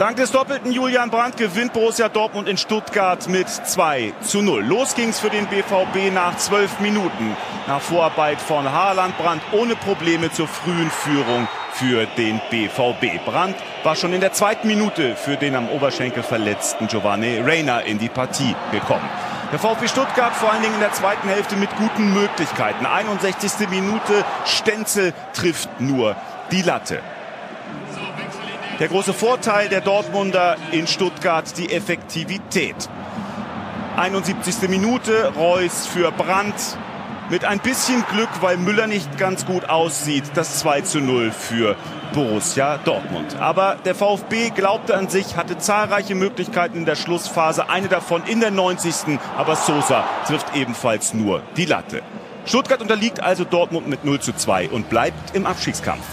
Dank des doppelten Julian Brandt gewinnt Borussia Dortmund in Stuttgart mit 2 zu 0. Los ging's für den BVB nach zwölf Minuten. Nach Vorarbeit von Haaland Brandt ohne Probleme zur frühen Führung für den BVB. Brandt war schon in der zweiten Minute für den am Oberschenkel verletzten Giovanni Reina in die Partie gekommen. Der VfB Stuttgart vor allen Dingen in der zweiten Hälfte mit guten Möglichkeiten. 61. Minute, Stenzel trifft nur die Latte. Der große Vorteil der Dortmunder in Stuttgart die Effektivität. 71. Minute, Reus für Brandt. Mit ein bisschen Glück, weil Müller nicht ganz gut aussieht, das 2 zu 0 für Borussia Dortmund. Aber der VfB glaubte an sich, hatte zahlreiche Möglichkeiten in der Schlussphase. Eine davon in der 90. Aber Sosa trifft ebenfalls nur die Latte. Stuttgart unterliegt also Dortmund mit 0 zu 2 und bleibt im Abstiegskampf.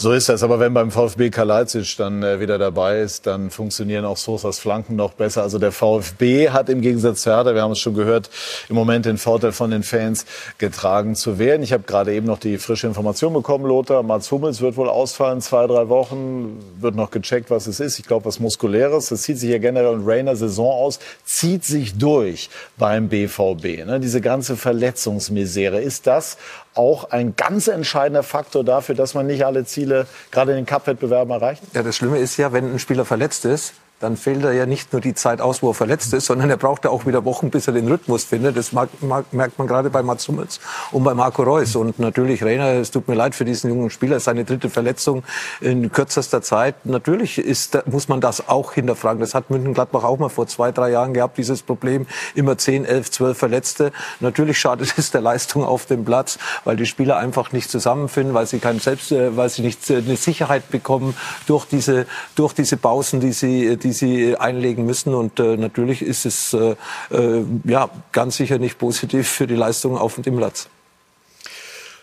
So ist das. Aber wenn beim VfB Kalajdzic dann äh, wieder dabei ist, dann funktionieren auch Sosas Flanken noch besser. Also der VfB hat im Gegensatz zu Hertha, wir haben es schon gehört, im Moment den Vorteil von den Fans getragen zu werden. Ich habe gerade eben noch die frische Information bekommen, Lothar. Mats Hummels wird wohl ausfallen, zwei, drei Wochen. Wird noch gecheckt, was es ist. Ich glaube, was Muskuläres. Das zieht sich ja generell in Rainer Saison aus, zieht sich durch beim BVB. Ne? Diese ganze Verletzungsmisere. Ist das auch ein ganz entscheidender Faktor dafür, dass man nicht alle Ziele gerade in den Cup-Wettbewerben erreicht? Ja, das Schlimme ist ja, wenn ein Spieler verletzt ist, dann fällt er ja nicht nur die Zeit aus, wo er verletzt ist, sondern er braucht ja auch wieder Wochen, bis er den Rhythmus findet. Das mag, mag, merkt man gerade bei Mats Hummels und bei Marco Reus. Und natürlich, Rainer, es tut mir leid für diesen jungen Spieler, seine dritte Verletzung in kürzester Zeit. Natürlich ist, muss man das auch hinterfragen. Das hat München-Gladbach auch mal vor zwei, drei Jahren gehabt, dieses Problem. Immer 10, 11, 12 Verletzte. Natürlich schadet es der Leistung auf dem Platz, weil die Spieler einfach nicht zusammenfinden, weil sie kein Selbst, äh, weil sie nicht äh, eine Sicherheit bekommen durch diese, durch diese Pausen, die sie, die die sie einlegen müssen. Und äh, natürlich ist es äh, äh, ja, ganz sicher nicht positiv für die Leistung auf dem Platz.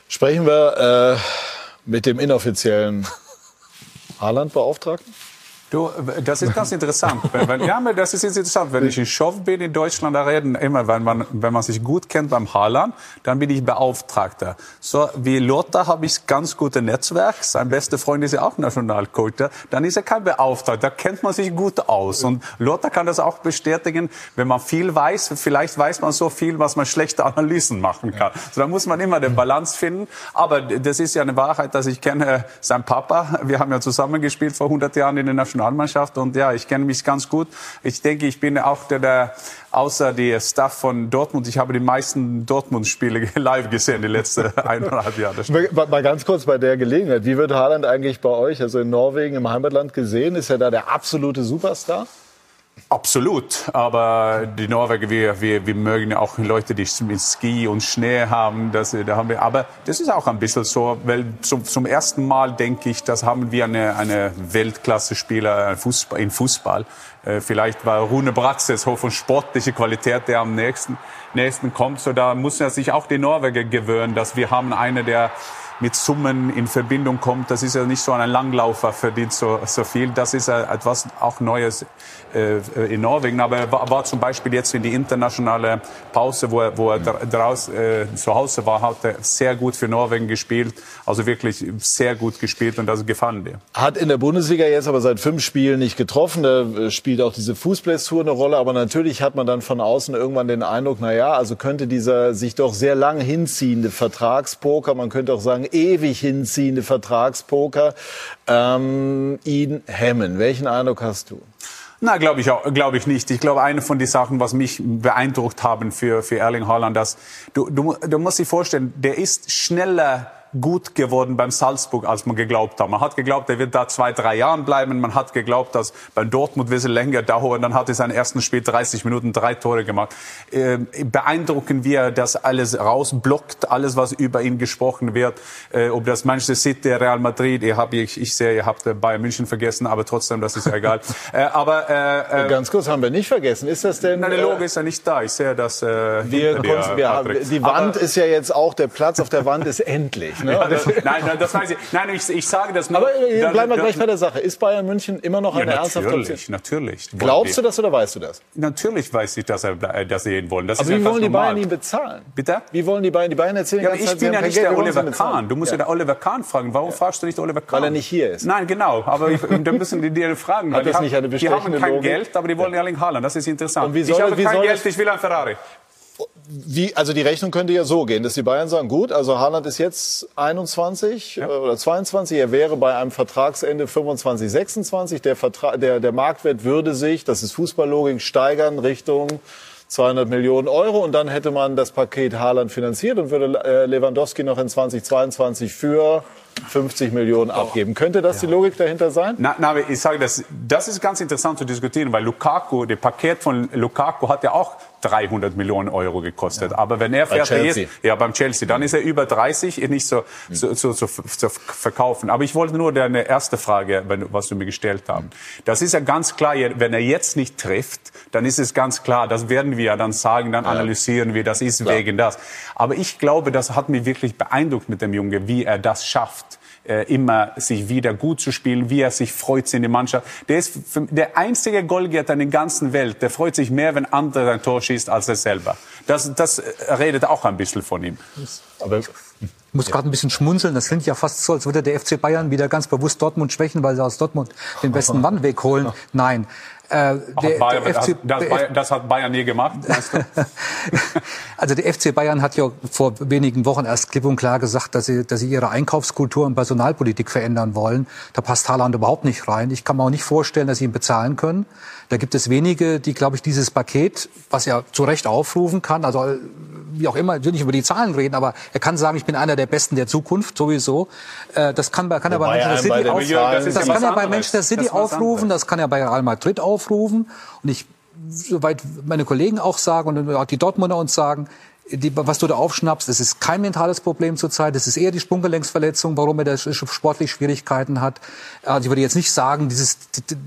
Sprechen wir äh, mit dem inoffiziellen Haaland-Beauftragten? Du, das ist ganz interessant. wenn, ja, das ist interessant. Wenn ich in Schoff bin in Deutschland, da reden immer, wenn man, wenn man sich gut kennt beim Haaland, dann bin ich Beauftragter. So wie Lothar habe ich ganz gutes Netzwerk. Sein bester Freund ist ja auch Nationalcoach. Dann ist er kein Beauftragter. Da kennt man sich gut aus. Und Lothar kann das auch bestätigen. Wenn man viel weiß, vielleicht weiß man so viel, was man schlechte Analysen machen kann. So, da muss man immer den Balance finden. Aber das ist ja eine Wahrheit, dass ich kenne seinen Papa. Wir haben ja zusammen gespielt vor 100 Jahren in der Nationalmannschaft. Nationalmannschaft und ja, ich kenne mich ganz gut. Ich denke, ich bin auch der, der außer der Staff von Dortmund, ich habe die meisten Dortmund-Spiele *laughs* live gesehen die letzten *laughs* eineinhalb Jahre. Mal ganz kurz bei der Gelegenheit, wie wird Haaland eigentlich bei euch, also in Norwegen im Heimatland gesehen? Ist er da der absolute Superstar? Absolut, aber die Norweger, wir, wir, wir mögen ja auch Leute, die Ski und Schnee haben. Das, da haben wir, aber das ist auch ein bisschen so, weil zum, zum ersten Mal denke ich, das haben wir eine, eine Weltklasse-Spieler Fußball, in Fußball. Äh, vielleicht war Rune Bratzes so von sportlicher Qualität, der am nächsten, nächsten kommt. So da muss er sich auch die Norweger gewöhnen, dass wir haben eine der mit Summen in Verbindung kommt. Das ist ja nicht so ein Langlaufer, verdient so, so viel. Das ist etwas auch Neues äh, in Norwegen. Aber er war, war, zum Beispiel jetzt in die internationale Pause, wo er, wo er draus, äh, zu Hause war, hat er sehr gut für Norwegen gespielt. Also wirklich sehr gut gespielt und das gefallen dir. Hat in der Bundesliga jetzt aber seit fünf Spielen nicht getroffen. Da äh, spielt auch diese Fußballtour eine Rolle. Aber natürlich hat man dann von außen irgendwann den Eindruck, na ja, also könnte dieser sich doch sehr lang hinziehende Vertragspoker, man könnte auch sagen ewig hinziehende Vertragspoker, ähm, ihn hemmen. Welchen Eindruck hast du? Na, glaube ich, glaube ich nicht. Ich glaube, eine von den Sachen, was mich beeindruckt haben für, für Erling Haaland, dass du, du, du musst dir vorstellen, der ist schneller gut geworden beim Salzburg, als man geglaubt hat. Man hat geglaubt, er wird da zwei, drei Jahren bleiben. Man hat geglaubt, dass beim Dortmund wird es länger dauern. Dann hat er seinen ersten Spiel 30 Minuten drei Tore gemacht. Äh, beeindruckend, wie er das alles rausblockt, alles, was über ihn gesprochen wird. Äh, ob das Manchester City, Real Madrid, ihr habt, ich, ich sehe, ihr habt Bayern München vergessen, aber trotzdem, das ist ja egal. *laughs* äh, aber äh, äh, ganz kurz haben wir nicht vergessen. Ist das denn? Nein, der Logo ist ja nicht da. Ich sehe das. Äh, wir, wir, die Wand aber, ist ja jetzt auch der Platz auf der Wand ist *laughs* endlich. Ne? Ja, das, nein, nein, das weiß ich. Nein, ich, ich sage das nur. Aber äh, bleiben wir gleich bei der Sache. Ist Bayern München immer noch eine ja, ernsthafte Natürlich, natürlich. Glaubst du das oder weißt du das? Natürlich weiß ich, dass, er, dass sie ihn wollen. Das aber wie wollen die Bayern ihn bezahlen? Bitte? Wie wollen die Bayern? Die Bayern erzählen ja, ich bin ja nicht der Oliver Kahn. Du musst ja. der Oliver Kahn fragen. Warum fragst du nicht Oliver Kahn? Weil er nicht hier ist. Nein, genau. Aber dann müssen die dir fragen. Hat das nicht eine die haben kein? Geld, aber die wollen Erling Haaland. Das ist interessant. Und wie soll, ich habe kein Geld, ich will ein Ferrari wie, also die Rechnung könnte ja so gehen, dass die Bayern sagen, gut, also Haaland ist jetzt 21 ja. oder 22, er wäre bei einem Vertragsende 25, 26. Der, Vertrag, der, der Marktwert würde sich, das ist Fußballlogik, steigern Richtung 200 Millionen Euro und dann hätte man das Paket Haaland finanziert und würde äh, Lewandowski noch in 2022 für 50 Millionen abgeben. Könnte das ja. die Logik dahinter sein? Na, na, ich sage das, das ist ganz interessant zu diskutieren, weil Lukaku, das Paket von Lukaku hat ja auch 300 Millionen Euro gekostet. Ja. Aber wenn er fertig ist, ja, beim Chelsea, dann ist er über 30, nicht so, mhm. so, so, so, so verkaufen. Aber ich wollte nur deine erste Frage, was du mir gestellt hast. Das ist ja ganz klar, wenn er jetzt nicht trifft, dann ist es ganz klar, das werden wir ja dann sagen, dann analysieren wir, das ist klar. wegen das. Aber ich glaube, das hat mich wirklich beeindruckt mit dem Junge, wie er das schafft äh, immer sich wieder gut zu spielen, wie er sich freut in die Mannschaft. Der ist der einzige Goalgetter in der ganzen Welt, der freut sich mehr, wenn andere ein Tor schießt, als er selber. Das, das redet auch ein bisschen von ihm. Aber ich muss gerade ein bisschen schmunzeln. Das klingt ja fast so, als würde der FC Bayern wieder ganz bewusst Dortmund schwächen, weil sie aus Dortmund den besten Mann wegholen. Nein. Äh, der, Bayern, der FC, das, das, Bayern, das, hat Bayern nie gemacht, *laughs* also der FC Bayern hat ja vor wenigen Wochen erst klipp und klar gesagt, dass sie, dass sie ihre Einkaufskultur und Personalpolitik verändern wollen. Da passt Haaland überhaupt nicht rein. Ich kann mir auch nicht vorstellen, dass sie ihn bezahlen können. Da gibt es wenige, die, glaube ich, dieses Paket, was er zu Recht aufrufen kann, also wie auch immer, ich will nicht über die Zahlen reden, aber er kann sagen, ich bin einer der Besten der Zukunft, sowieso. Äh, das kann, kann er bei Manchester City, auf, das, das kann er bei Manchester City aufrufen, das kann er bei Real Madrid aufrufen. Und ich, soweit meine Kollegen auch sagen und auch die Dortmunder uns sagen, die, was du da aufschnappst, das ist kein mentales Problem zurzeit. Das ist eher die Sprunggelenksverletzung, warum er da sportlich Schwierigkeiten hat. Also ich würde jetzt nicht sagen, dieses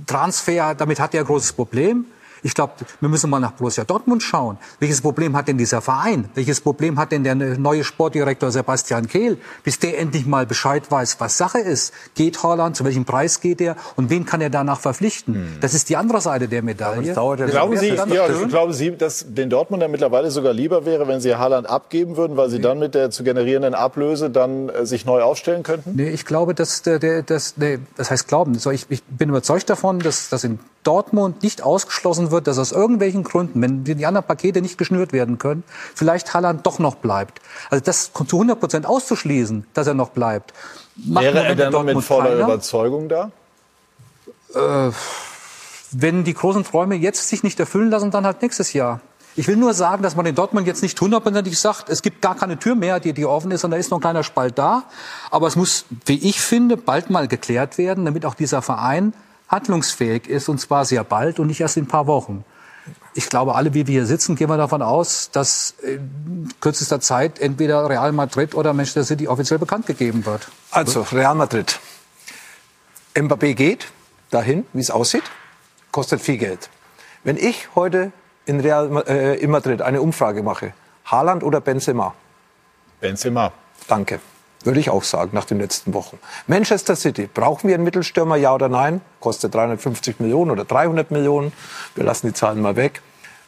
Transfer, damit hat er ein großes Problem. Ich glaube, wir müssen mal nach Borussia Dortmund schauen. Welches Problem hat denn dieser Verein? Welches Problem hat denn der neue Sportdirektor Sebastian Kehl? Bis der endlich mal Bescheid weiß, was Sache ist. Geht Haaland, zu welchem Preis geht er und wen kann er danach verpflichten? Hm. Das ist die andere Seite der Medaille. Glauben Sie, ja, glauben Sie, dass den Dortmunder mittlerweile sogar lieber wäre, wenn Sie Haaland abgeben würden, weil Sie nee. dann mit der zu generierenden Ablöse dann äh, sich neu aufstellen könnten? Nee, ich glaube, dass der, der das, nee, das heißt glauben. So, ich, ich bin überzeugt davon, dass, dass in Dortmund nicht ausgeschlossen wird, dass aus irgendwelchen Gründen, wenn die anderen Pakete nicht geschnürt werden können, vielleicht Haaland doch noch bleibt. Also das zu 100 Prozent auszuschließen, dass er noch bleibt. Wäre er denn mit voller keiner. Überzeugung da? Äh, wenn die großen Träume jetzt sich nicht erfüllen lassen, dann halt nächstes Jahr. Ich will nur sagen, dass man in Dortmund jetzt nicht hundertprozentig sagt, es gibt gar keine Tür mehr, die, die offen ist und da ist noch ein kleiner Spalt da. Aber es muss, wie ich finde, bald mal geklärt werden, damit auch dieser Verein handlungsfähig ist, und zwar sehr bald und nicht erst in ein paar Wochen. Ich glaube, alle, wie wir hier sitzen, gehen wir davon aus, dass in kürzester Zeit entweder Real Madrid oder Manchester City offiziell bekannt gegeben wird. Also, Real Madrid. Mbappé geht dahin, wie es aussieht, kostet viel Geld. Wenn ich heute in, Real, äh, in Madrid eine Umfrage mache, Haaland oder Benzema? Benzema. Danke. Würde ich auch sagen, nach den letzten Wochen. Manchester City, brauchen wir einen Mittelstürmer, ja oder nein? Kostet 350 Millionen oder 300 Millionen. Wir lassen die Zahlen mal weg.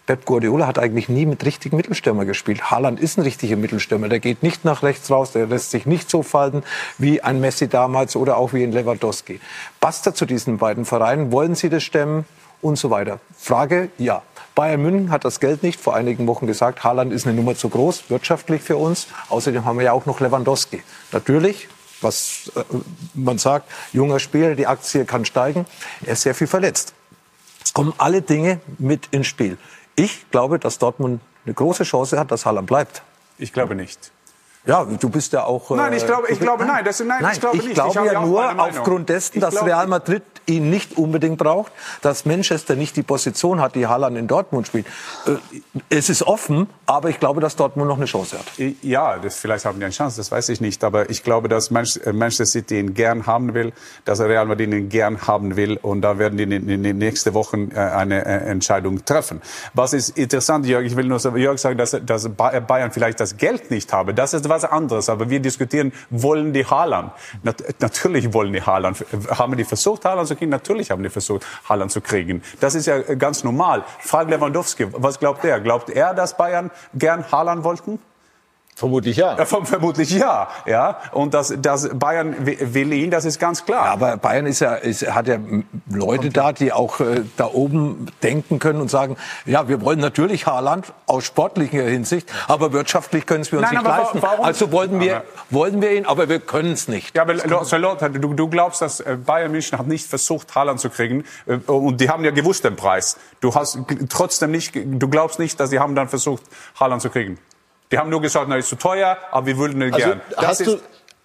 Pep Guardiola hat eigentlich nie mit richtigen Mittelstürmer gespielt. Haaland ist ein richtiger Mittelstürmer. Der geht nicht nach rechts raus, der lässt sich nicht so falten wie ein Messi damals oder auch wie ein Lewandowski. Er zu diesen beiden Vereinen? Wollen Sie das stemmen? Und so weiter. Frage, ja. Bayern München hat das Geld nicht. Vor einigen Wochen gesagt, Haaland ist eine Nummer zu groß, wirtschaftlich für uns. Außerdem haben wir ja auch noch Lewandowski. Natürlich, was äh, man sagt, junger Spieler, die Aktie kann steigen. Er ist sehr viel verletzt. Es kommen alle Dinge mit ins Spiel. Ich glaube, dass Dortmund eine große Chance hat, dass Haaland bleibt. Ich glaube nicht. Ja, du bist ja auch. Nein, ich glaube, ich glaube nein. Das, nein, nein, ich glaube ich nicht. Glaube ich glaube ja nur aufgrund dessen, dass Real Madrid ihn nicht unbedingt braucht, dass Manchester nicht die Position hat, die Haaland in Dortmund spielt. Äh, es ist offen, aber ich glaube, dass Dortmund noch eine Chance hat. Ja, das, vielleicht haben die eine Chance, das weiß ich nicht. Aber ich glaube, dass äh, Manchester City ihn gern haben will, dass Real Madrid ihn gern haben will. Und da werden die in den nächsten Wochen äh, eine Entscheidung treffen. Was ist interessant, Jörg, ich will nur Jörg sagen, dass, dass Bayern vielleicht das Geld nicht habe. Das ist was anderes. Aber wir diskutieren, wollen die Haaland? natürlich wollen die Haaland. Haben die versucht, Haaland zu kriegen? Natürlich haben die versucht, Haaland zu kriegen. Das ist ja ganz normal. Frag Lewandowski, was glaubt er? Glaubt er, dass Bayern gern Haaland wollten? Vermutlich ja. ja. Vermutlich ja, ja. Und dass, dass Bayern will ihn, das ist ganz klar. Ja, aber Bayern ist ja, ist, hat ja Leute da, die auch äh, da oben denken können und sagen, ja, wir wollen natürlich Haaland aus sportlicher Hinsicht, aber wirtschaftlich können wir uns Nein, nicht leisten. Warum? Also wollten wir, wollen wir ihn, aber wir können es nicht. Ja, aber Charlotte, du, du glaubst, dass äh, Bayern München hat nicht versucht, Haaland zu kriegen äh, und die haben ja gewusst den Preis. Du hast trotzdem nicht, du glaubst nicht, dass sie haben dann versucht, Haaland zu kriegen. Die haben nur gesagt, na, ist zu teuer, aber wir würden ihn also, gern. hast du,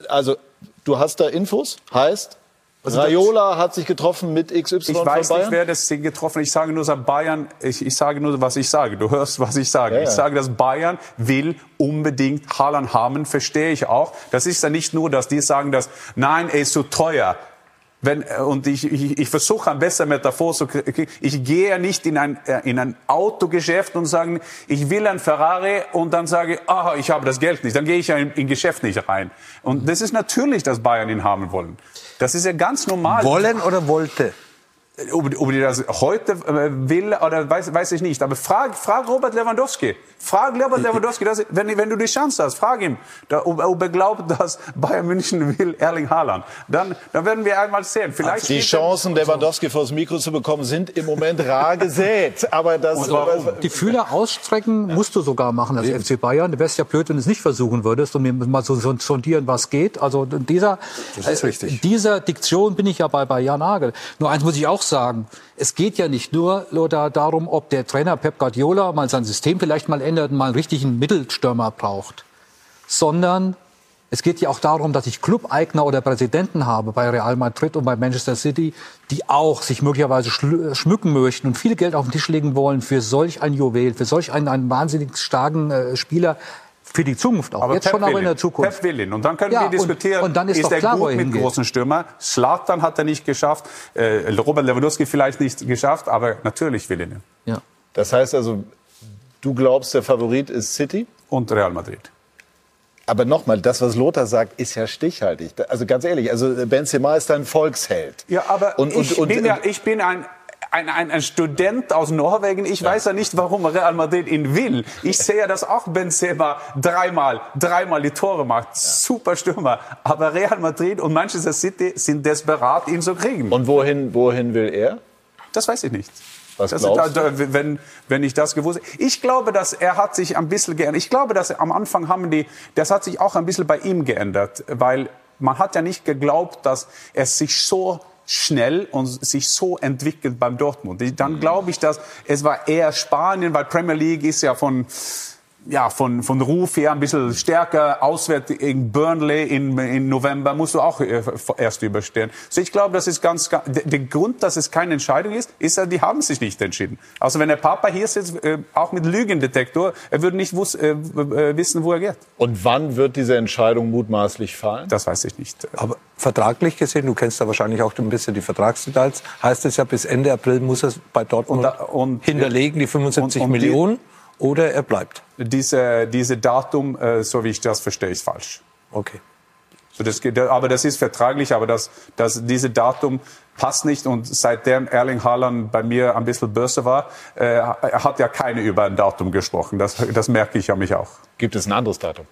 also, du hast da Infos, heißt, also Raiola hat sich getroffen mit XY Ich weiß nicht, wer das getroffen hat. Ich sage nur, dass Bayern, ich, ich sage nur, was ich sage. Du hörst, was ich sage. Ja, ja. Ich sage, dass Bayern will unbedingt Haaland haben, verstehe ich auch. Das ist ja nicht nur, dass die sagen, dass, nein, er ist zu teuer. Wenn, äh, und ich, ich, ich versuche eine bessere Metaphor zu kriegen. Ich gehe ja nicht in ein, äh, in ein Autogeschäft und sage, ich will ein Ferrari und dann sage, ah, ich habe das Geld nicht. Dann gehe ich ja in, in Geschäft nicht rein. Und das ist natürlich, dass Bayern ihn haben wollen. Das ist ja ganz normal. Wollen oder wollte? Ob, ob die das heute äh, will oder weiß, weiß ich nicht. Aber frag, frag Robert Lewandowski. Frag Robert Lewandowski, dass, wenn, wenn du die Chance hast, frag ihn, da, ob, ob er glaubt, dass Bayern München will Erling Haaland. Dann, dann werden wir einmal sehen. Vielleicht die Chancen, Lewandowski vors Mikro zu bekommen, sind im Moment rar gesät. Aber das, die Fühler ausstrecken musst du sogar machen als FC Bayern. Du wärst ja blöd, wenn du es nicht versuchen würdest und mir mal so sondieren, was geht. Also dieser, Das ist richtig. dieser Diktion bin ich ja bei, bei Jan Nagel. Nur eins muss ich auch sagen. Es geht ja nicht nur, Lothar, darum, ob der Trainer Pep Guardiola mal sein System vielleicht mal ändert und mal einen richtigen Mittelstürmer braucht. Sondern es geht ja auch darum, dass ich Clubeigner oder Präsidenten habe bei Real Madrid und bei Manchester City, die auch sich möglicherweise schl- schmücken möchten und viel Geld auf den Tisch legen wollen für solch ein Juwel, für solch einen, einen wahnsinnig starken äh, Spieler für die Zukunft auch. Aber Jetzt Pep schon auch will in der. Zukunft. Pep will ihn. Und dann können Ja, wir und- diskutieren, und dann ist doch er klar, gut mit hingeht. großen Stürmer? Slatan hat er nicht geschafft, äh, Robert Lewandowski vielleicht nicht geschafft, aber natürlich will er ihn. Ja. Das heißt also, du glaubst, der Favorit ist City? Und Real Madrid. Aber nochmal, das, was Lothar sagt, ist ja stichhaltig. Also ganz ehrlich, also Benzema ist ein Volksheld. Ja, aber Und- und- ich, und- bin ja, ich bin ein, ein, ein, ein Student aus Norwegen. Ich weiß ja nicht, warum Real Madrid ihn will. Ich sehe ja, dass auch Benzema dreimal, dreimal die Tore macht. Super Stürmer. Aber Real Madrid und Manchester City sind desperat, ihn zu kriegen. Und wohin, wohin will er? Das weiß ich nicht. Was Das, glaubst da, da, wenn, wenn ich das gewusst hätte. Ich glaube, dass er hat sich ein bisschen geändert. Ich glaube, dass am Anfang haben die, das hat sich auch ein bisschen bei ihm geändert, weil man hat ja nicht geglaubt, dass er sich so schnell und sich so entwickelt beim Dortmund. Dann glaube ich, dass es war eher Spanien, weil Premier League ist ja von ja, von, von Ruf her ein bisschen stärker. Auswärts in Burnley in, in November musst du auch äh, erst überstehen. So ich glaube, das ist ganz, ganz der, Grund, dass es keine Entscheidung ist, ist, ja, die haben sich nicht entschieden. Also wenn der Papa hier sitzt, äh, auch mit Lügendetektor, er würde nicht wuss, äh, äh, wissen, wo er geht. Und wann wird diese Entscheidung mutmaßlich fallen? Das weiß ich nicht. Aber vertraglich gesehen, du kennst da wahrscheinlich auch ein bisschen die Vertragsdetails, heißt es ja, bis Ende April muss er bei Dortmund Und da- und- hinterlegen, die 75 und- und die- Millionen, oder er bleibt. Diese, diese Datum, äh, so wie ich das verstehe, ist falsch. Okay. So das aber das ist vertraglich, aber das, das, diese Datum passt nicht. Und seitdem Erling Haaland bei mir ein bisschen böse war, äh, er hat ja keine über ein Datum gesprochen. Das, das merke ich ja mich auch. Gibt es ein anderes Datum?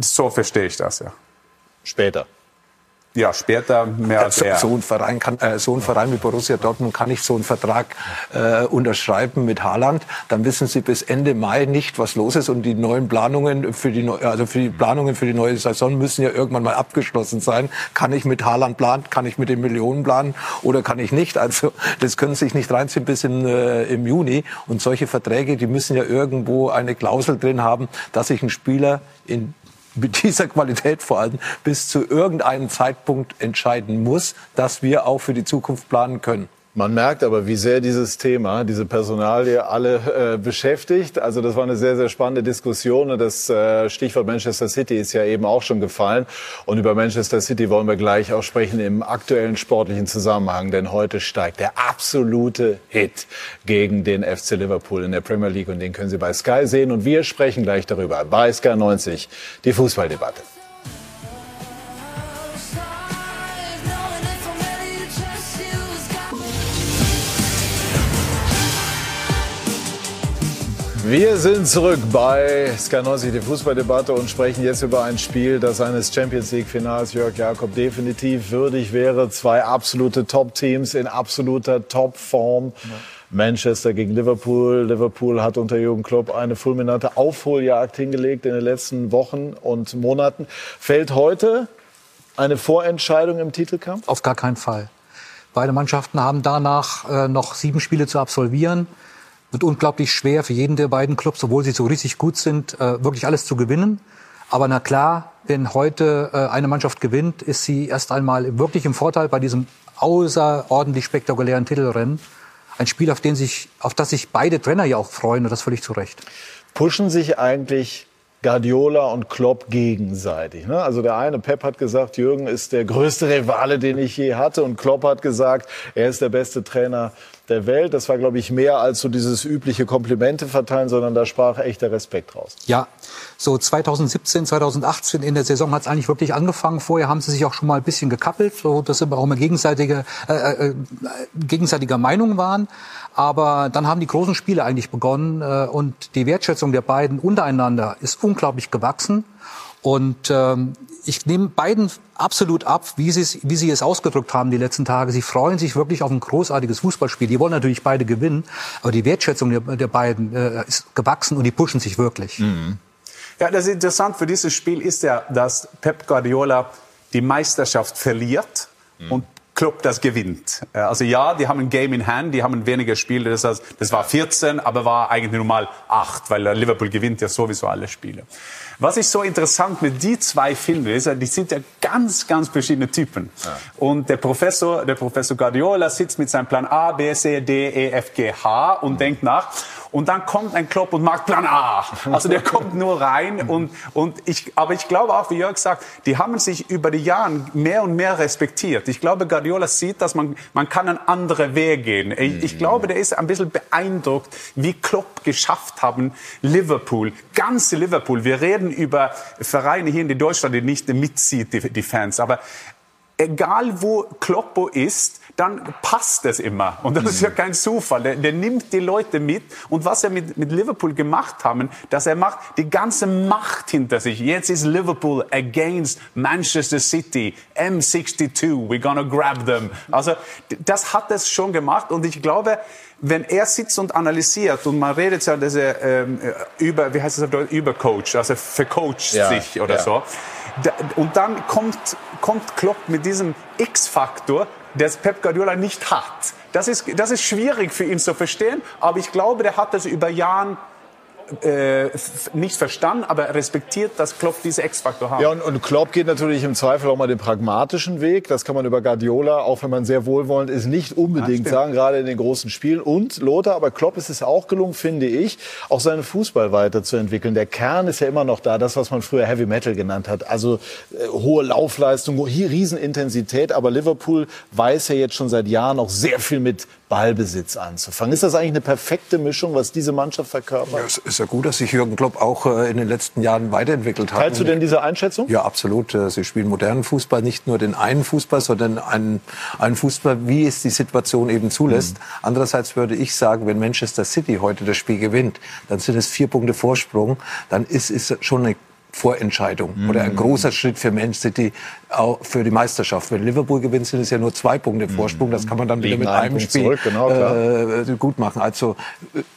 So verstehe ich das, ja. Später. Ja, später mehr als so, er. so, ein Verein kann, äh, so ein Verein wie Borussia Dortmund kann nicht so einen Vertrag äh, unterschreiben mit Haaland. Dann wissen sie bis Ende Mai nicht, was los ist und die neuen Planungen für die also für die Planungen für die neue Saison müssen ja irgendwann mal abgeschlossen sein. Kann ich mit Haaland planen? Kann ich mit den Millionen planen oder kann ich nicht? Also das können sie sich nicht reinziehen bis in, äh, im Juni. Und solche Verträge, die müssen ja irgendwo eine Klausel drin haben, dass sich ein Spieler in mit dieser Qualität vor allem bis zu irgendeinem Zeitpunkt entscheiden muss, dass wir auch für die Zukunft planen können. Man merkt aber, wie sehr dieses Thema, diese Personalie alle äh, beschäftigt. Also das war eine sehr, sehr spannende Diskussion. Und das äh, Stichwort Manchester City ist ja eben auch schon gefallen. Und über Manchester City wollen wir gleich auch sprechen im aktuellen sportlichen Zusammenhang. Denn heute steigt der absolute Hit gegen den FC Liverpool in der Premier League. Und den können Sie bei Sky sehen. Und wir sprechen gleich darüber bei Sky 90, die Fußballdebatte. Wir sind zurück bei Sky 90, die Fußballdebatte und sprechen jetzt über ein Spiel, das eines Champions League Finals Jörg Jakob definitiv würdig wäre. Zwei absolute Top-Teams in absoluter Top-Form. Manchester gegen Liverpool. Liverpool hat unter Jürgen Klopp eine fulminante Aufholjagd hingelegt in den letzten Wochen und Monaten. Fällt heute eine Vorentscheidung im Titelkampf? Auf gar keinen Fall. Beide Mannschaften haben danach äh, noch sieben Spiele zu absolvieren. Wird unglaublich schwer für jeden der beiden Clubs, obwohl sie so richtig gut sind, äh, wirklich alles zu gewinnen. Aber na klar, wenn heute äh, eine Mannschaft gewinnt, ist sie erst einmal wirklich im Vorteil bei diesem außerordentlich spektakulären Titelrennen. Ein Spiel, auf, den sich, auf das sich beide Trainer ja auch freuen und das völlig zu Recht. Pushen sich eigentlich Guardiola und Klopp gegenseitig. Ne? Also der eine, Pep hat gesagt, Jürgen ist der größte Rivale, den ich je hatte. Und Klopp hat gesagt, er ist der beste Trainer der Welt. Das war, glaube ich, mehr als so dieses übliche Komplimente verteilen, sondern da sprach echt der Respekt raus. Ja, so 2017, 2018 in der Saison hat es eigentlich wirklich angefangen. Vorher haben sie sich auch schon mal ein bisschen gekappelt, so dass sie auch immer gegenseitige, äh, äh, gegenseitiger Meinung waren. Aber dann haben die großen Spiele eigentlich begonnen äh, und die Wertschätzung der beiden untereinander ist unglaublich gewachsen. Und ähm, ich nehme beiden absolut ab, wie sie, es, wie sie es ausgedrückt haben die letzten Tage. Sie freuen sich wirklich auf ein großartiges Fußballspiel. Die wollen natürlich beide gewinnen, aber die Wertschätzung der, der beiden äh, ist gewachsen und die pushen sich wirklich. Mhm. Ja, das Interessante für dieses Spiel ist ja, dass Pep Guardiola die Meisterschaft verliert mhm. und Club das gewinnt. Äh, also ja, die haben ein Game in Hand, die haben weniger Spiele, das, heißt, das war 14, aber war eigentlich nur mal 8, weil Liverpool gewinnt ja sowieso alle Spiele. Was ich so interessant mit die zwei finde, ist, die sind ja ganz, ganz verschiedene Typen. Ja. Und der Professor, der Professor Guardiola sitzt mit seinem Plan A, B, C, D, E, F, G, H und mhm. denkt nach. Und dann kommt ein Klopp und macht Plan A. Also der kommt nur rein und, und ich, aber ich glaube auch, wie Jörg sagt, die haben sich über die Jahre mehr und mehr respektiert. Ich glaube, Guardiola sieht, dass man, man kann einen anderen Weg gehen. Ich, ich glaube, der ist ein bisschen beeindruckt, wie Klopp geschafft haben, Liverpool, ganze Liverpool. Wir reden über Vereine hier in Deutschland, die nicht mitzieht, die, die Fans. Aber egal wo Kloppo ist, dann passt es immer. Und das ist ja mhm. kein Zufall. Der, der, nimmt die Leute mit. Und was er mit, mit Liverpool gemacht haben, dass er macht die ganze Macht hinter sich. Jetzt ist Liverpool against Manchester City. M62, we're gonna grab them. Also das hat es schon gemacht. Und ich glaube, wenn er sitzt und analysiert und man redet ja diese, ähm, über, wie heißt es auf über Coach, also vercoacht ja, sich oder ja. so. und dann kommt, kommt Klopp mit diesem X-Faktor, das Pep Guardiola nicht hat. Das ist, das ist schwierig für ihn zu verstehen, aber ich glaube, der hat das über Jahre äh, nicht verstanden, aber respektiert, dass Klopp diese X-Faktor hat. Ja, und, und Klopp geht natürlich im Zweifel auch mal den pragmatischen Weg. Das kann man über Guardiola, auch wenn man sehr wohlwollend ist, nicht unbedingt ja, sagen, gerade in den großen Spielen. Und Lothar, aber Klopp ist es auch gelungen, finde ich, auch seinen Fußball weiterzuentwickeln. Der Kern ist ja immer noch da, das, was man früher Heavy Metal genannt hat. Also äh, hohe Laufleistung, hier Riesenintensität. Aber Liverpool weiß ja jetzt schon seit Jahren auch sehr viel mit Ballbesitz anzufangen. Ist das eigentlich eine perfekte Mischung, was diese Mannschaft verkörpert? Ja, es ist ja gut, dass sich Jürgen Klopp auch äh, in den letzten Jahren weiterentwickelt hat. Teilst du denn diese Einschätzung? Ja, absolut. Äh, sie spielen modernen Fußball, nicht nur den einen Fußball, sondern einen, einen Fußball, wie es die Situation eben zulässt. Mhm. Andererseits würde ich sagen, wenn Manchester City heute das Spiel gewinnt, dann sind es vier Punkte Vorsprung, dann ist es schon eine Vorentscheidung mhm. oder ein großer Schritt für Man City auch für die Meisterschaft. Wenn Liverpool gewinnt, sind es ja nur zwei Punkte Vorsprung. Das kann man dann wieder mit einem Spiel zurück, genau, äh, gut machen. Also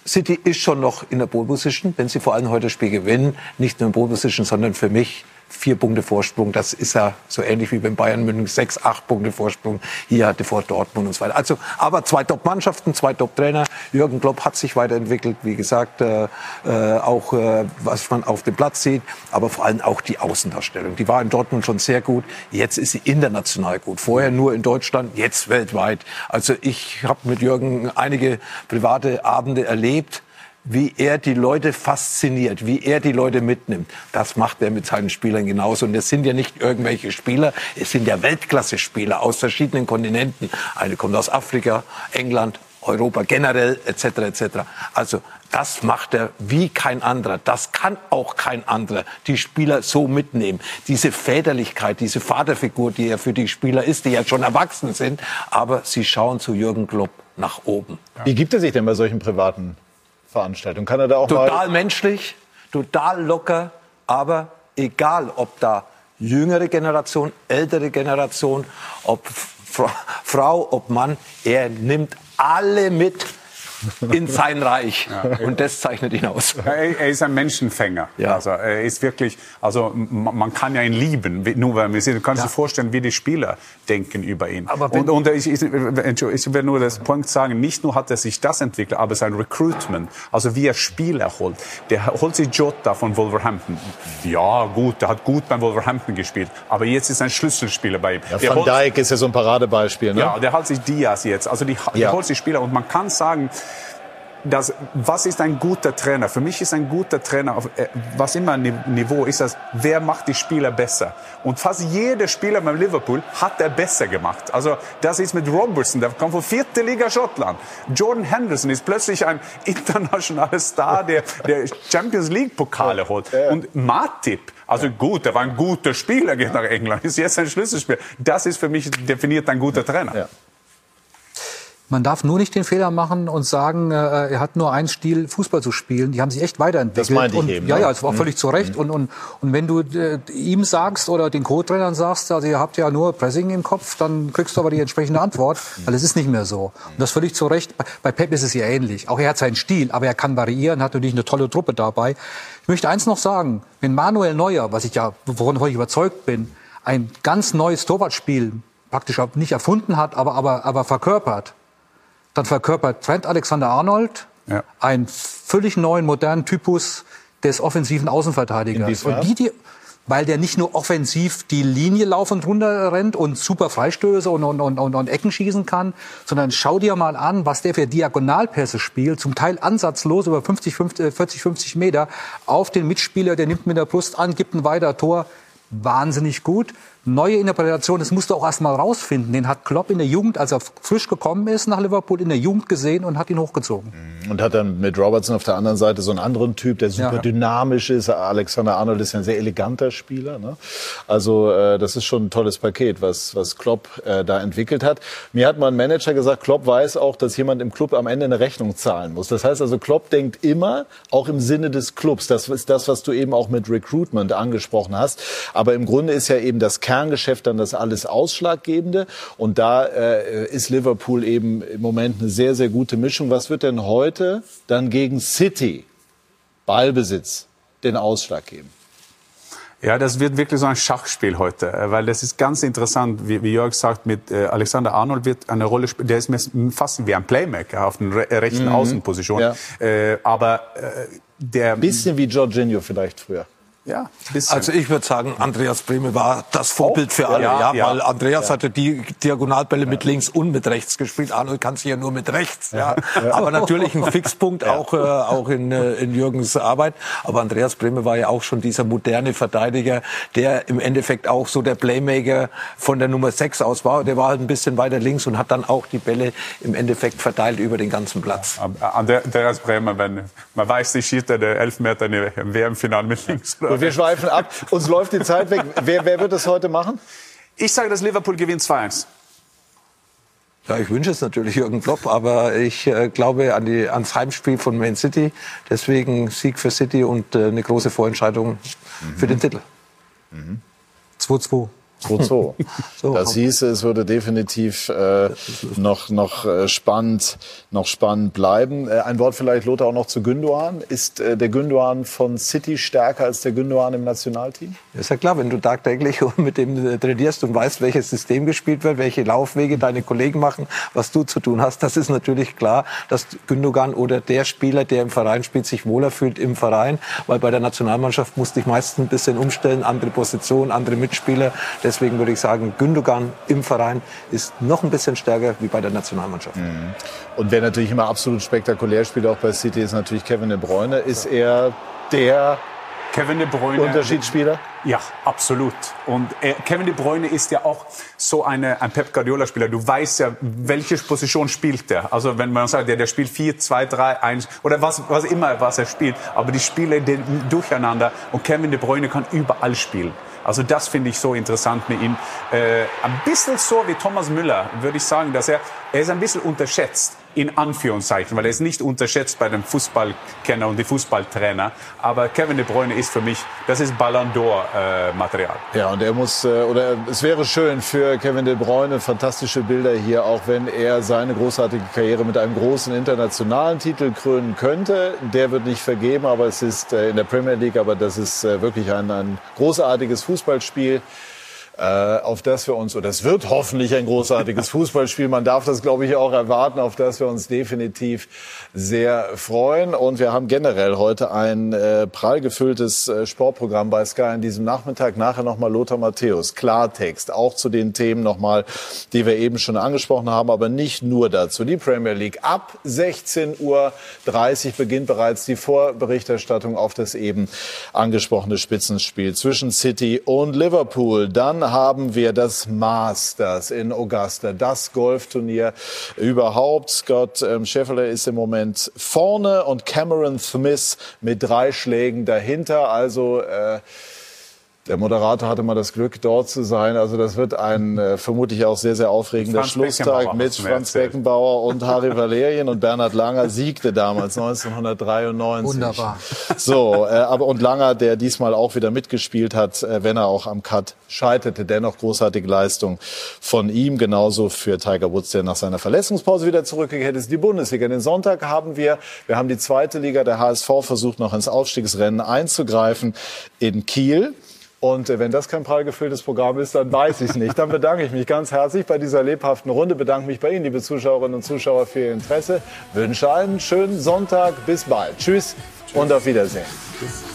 City ist schon noch in der Pole Position, wenn sie vor allem heute das Spiel gewinnen. Nicht nur in Pole Position, sondern für mich vier Punkte Vorsprung. Das ist ja so ähnlich wie beim Bayern München, sechs, acht Punkte Vorsprung. Hier hatte vor Dortmund und so weiter. Also, aber zwei Top-Mannschaften, zwei Top-Trainer. Jürgen Klopp hat sich weiterentwickelt, wie gesagt, äh, äh, auch äh, was man auf dem Platz sieht, aber vor allem auch die Außendarstellung. Die war in Dortmund schon sehr gut. Jetzt ist sie international gut. Vorher nur in Deutschland, jetzt weltweit. Also ich habe mit Jürgen einige private Abende erlebt wie er die Leute fasziniert, wie er die Leute mitnimmt. Das macht er mit seinen Spielern genauso. Und es sind ja nicht irgendwelche Spieler, es sind ja Weltklasse-Spieler aus verschiedenen Kontinenten. Eine kommt aus Afrika, England, Europa generell, etc. etc. Also das macht er wie kein anderer. Das kann auch kein anderer. Die Spieler so mitnehmen. Diese Väterlichkeit, diese Vaterfigur, die er für die Spieler ist, die ja schon erwachsen sind, aber sie schauen zu Jürgen Klopp nach oben. Wie gibt er sich denn bei solchen privaten Veranstaltung. Kann er da auch total menschlich, total locker, aber egal, ob da jüngere Generation, ältere Generation, ob Frau, ob Mann, er nimmt alle mit *laughs* in sein Reich. Ja. Und das zeichnet ihn aus. Er, er ist ein Menschenfänger. Ja. Also er ist wirklich, also man kann ja ihn lieben, nur weil man sieht. Du kannst ja. dir vorstellen, wie die Spieler denken über ihn. Aber und, und ich, ich, ich will nur das Punkt sagen, nicht nur hat er sich das entwickelt, aber sein Recruitment, also wie er Spieler holt. Der holt sich Jota von Wolverhampton. Ja, gut, der hat gut beim Wolverhampton gespielt, aber jetzt ist ein Schlüsselspieler bei ihm. Ja, Van Dijk ist ja so ein Paradebeispiel. Ne? Ja, der holt sich Diaz jetzt. Also die, die holt sich Spieler und man kann sagen, das, was ist ein guter Trainer? Für mich ist ein guter Trainer, auf, äh, was immer Ni- Niveau ist, das, wer macht die Spieler besser? Und fast jeder Spieler beim Liverpool hat er besser gemacht. Also das ist mit Robertson, der kommt von vierte Liga Schottland. Jordan Henderson ist plötzlich ein *laughs* internationaler Star, der, der Champions League Pokale holt. Und Matip, also gut, er war ein guter Spieler, geht nach England, ist jetzt ein Schlüsselspieler. Das ist für mich definiert ein guter Trainer. Man darf nur nicht den Fehler machen und sagen, äh, er hat nur einen Stil, Fußball zu spielen. Die haben sich echt weiterentwickelt. Das meinte ich und, eben, Ja, ne? ja, es war Mhm. völlig zu Recht. Und, und, und wenn du äh, ihm sagst oder den Co-Trainern sagst, also ihr habt ja nur Pressing im Kopf, dann kriegst du aber die entsprechende Antwort, weil es ist nicht mehr so. Und das völlig zu Recht. Bei, bei Pep ist es ja ähnlich. Auch er hat seinen Stil, aber er kann variieren, hat natürlich eine tolle Truppe dabei. Ich möchte eins noch sagen. Wenn Manuel Neuer, was ich ja, woran ich überzeugt bin, ein ganz neues Torwartspiel praktisch nicht erfunden hat, aber, aber, aber verkörpert, dann verkörpert Trent Alexander-Arnold einen völlig neuen, modernen Typus des offensiven Außenverteidigers. Und die, die, weil der nicht nur offensiv die Linie laufend runter rennt und super Freistöße und, und, und, und, und Ecken schießen kann, sondern schau dir mal an, was der für Diagonalpässe spielt, zum Teil ansatzlos über 50, 50, 40, 50 Meter auf den Mitspieler, der nimmt mit der Brust an, gibt ein weiter Tor. Wahnsinnig gut. Neue Interpretation, das musst du auch erst mal rausfinden. Den hat Klopp in der Jugend, als er frisch gekommen ist nach Liverpool, in der Jugend gesehen und hat ihn hochgezogen. Und hat dann mit Robertson auf der anderen Seite so einen anderen Typ, der super Ja. dynamisch ist. Alexander Arnold ist ja ein sehr eleganter Spieler. Ne? Also äh, das ist schon ein tolles Paket, was, was Klopp äh, da entwickelt hat. Mir hat mal ein Manager gesagt, Klopp weiß auch, dass jemand im Club am Ende eine Rechnung zahlen muss. Das heißt also, Klopp denkt immer auch im Sinne des Clubs. Das ist das, was du eben auch mit Recruitment angesprochen hast. Aber im Grunde ist ja eben das Kerngeschäft dann das alles Ausschlaggebende. Und da äh, ist Liverpool eben im Moment eine sehr, sehr gute Mischung. Was wird denn heute dann gegen City, Ballbesitz, den Ausschlag geben? Ja, das wird wirklich so ein Schachspiel heute, äh, weil das ist ganz interessant, wie, wie Jörg sagt, mit äh, Alexander Arnold wird eine Rolle spielen, der ist fast wie ein Playmaker auf der re rechten Mhm. Außenposition. Ja. Äh, aber äh, der... Bisschen wie Jorginho vielleicht früher. Ja. Also ich würde sagen, Andreas Brehme war das Vorbild für alle. Ja, Ja, ja. weil Andreas Ja. hatte die Diagonalbälle mit links und mit rechts gespielt. Arnold kann sich ja nur mit rechts. Ja. Aber natürlich ein Fixpunkt auch, äh, auch in, äh, in Jürgens Arbeit. Aber Andreas Brehme war ja auch schon dieser moderne Verteidiger, der im Endeffekt auch so der Playmaker von der Nummer 6 aus war. Der war halt ein bisschen weiter links und hat dann auch die Bälle im Endeffekt verteilt über den ganzen Platz. Andreas Bremer, wenn man weiß, nicht schießt er der Elfmeter im WM-Finale mit links. Und wir schweifen ab. Uns läuft die Zeit weg. Wer, wer wird das heute machen? Ich sage, dass Liverpool gewinnt 2-1. Ja, ich wünsche es natürlich Jürgen Klopp, aber ich äh, glaube an die, ans Heimspiel von Man City. Deswegen Sieg für City und äh, eine große Vorentscheidung für den Titel. 2-2. 2-2. *laughs* So. Das hieße, es würde definitiv äh, noch, noch äh, spannend, noch spannend bleiben. Äh, ein Wort vielleicht, Lothar, auch noch zu Gündogan. Ist äh, der Gündogan von City stärker als der Gündogan im Nationalteam? Ist ja klar, wenn du tagtäglich *laughs* mit dem äh, trainierst und weißt, welches System gespielt wird, welche Laufwege deine Kollegen machen, was du zu tun hast, das ist natürlich klar, dass Gündogan oder der Spieler, der im Verein spielt, sich wohler fühlt im Verein, weil bei der Nationalmannschaft musste ich meistens ein bisschen umstellen, andere Position, andere Mitspieler. Deswegen würde ich sagen, Gündogan im Verein ist noch ein bisschen stärker wie bei der Nationalmannschaft. Und wer natürlich immer absolut spektakulär spielt, auch bei City, ist natürlich Kevin De Bruyne. Ist er der Kevin De Bruyne. Unterschiedsspieler? Ja, absolut. Und äh, Kevin De Bruyne ist ja auch so eine, ein Pep Guardiola-Spieler. Du weißt ja, welche Position spielt er. Also wenn man sagt, der, der spielt 4, 2, 3, 1 oder was, was immer, was er spielt. Aber die Spiele den, durcheinander. Und Kevin De Bruyne kann überall spielen. Also das finde ich so interessant mit ihm. Äh, ein bisschen so wie Thomas Müller, würde ich sagen, dass er, er ist ein bisschen unterschätzt, in Anführungszeichen, weil er ist nicht unterschätzt bei den Fußballkenner und die Fußballtrainer. Aber Kevin De Bruyne ist für mich, das ist Ballon d'Or äh. Ja, und er muss, äh, oder es wäre schön für Kevin De Bruyne, fantastische Bilder hier, auch wenn er seine großartige Karriere mit einem großen internationalen Titel krönen könnte. Der wird nicht vergeben, aber es ist äh, in der Premier League, aber das ist äh, wirklich ein, ein großartiges Fußballspiel. Äh, auf das wir uns, oder es wird hoffentlich ein großartiges Fußballspiel. Man darf das, glaube ich, auch erwarten, auf das wir uns definitiv sehr freuen. Und wir haben generell heute ein äh, prall gefülltes äh, Sportprogramm bei Sky an diesem Nachmittag. Nachher nochmal Lothar Matthäus, Klartext, auch zu den Themen nochmal, die wir eben schon angesprochen haben, aber nicht nur dazu. Die Premier League ab 16.30 Uhr beginnt bereits die Vorberichterstattung auf das eben angesprochene Spitzenspiel zwischen City und Liverpool. Dann haben wir das Masters in Augusta, das Golfturnier überhaupt. Scott ähm, Scheffler ist im Moment vorne und Cameron Smith mit drei Schlägen dahinter. Also äh, der Moderator hatte mal das Glück, dort zu sein. Also das wird ein äh, vermutlich auch sehr, sehr aufregender Franz Schlusstag mit Franz erzählt. Beckenbauer und Harry Valerien. Und Bernhard Langer siegte damals *laughs* 1993. Wunderbar. So, äh, aber und Langer, der diesmal auch wieder mitgespielt hat, äh, wenn er auch am Cut scheiterte. Dennoch großartige Leistung von ihm. Genauso für Tiger Woods, der nach seiner Verletzungspause wieder zurückgekehrt ist. Die Bundesliga. Den Sonntag haben wir, wir haben die zweite Liga. Der HSV versucht noch ins Aufstiegsrennen einzugreifen in Kiel. Und äh, wenn das kein prall gefülltes Programm ist, dann weiß ich es nicht. Dann bedanke ich mich ganz herzlich bei dieser lebhaften Runde. Bedanke mich bei Ihnen, liebe Zuschauerinnen und Zuschauer, für Ihr Interesse. Wünsche einen schönen Sonntag. Bis bald. Tschüss, und auf Wiedersehen. Tschüss.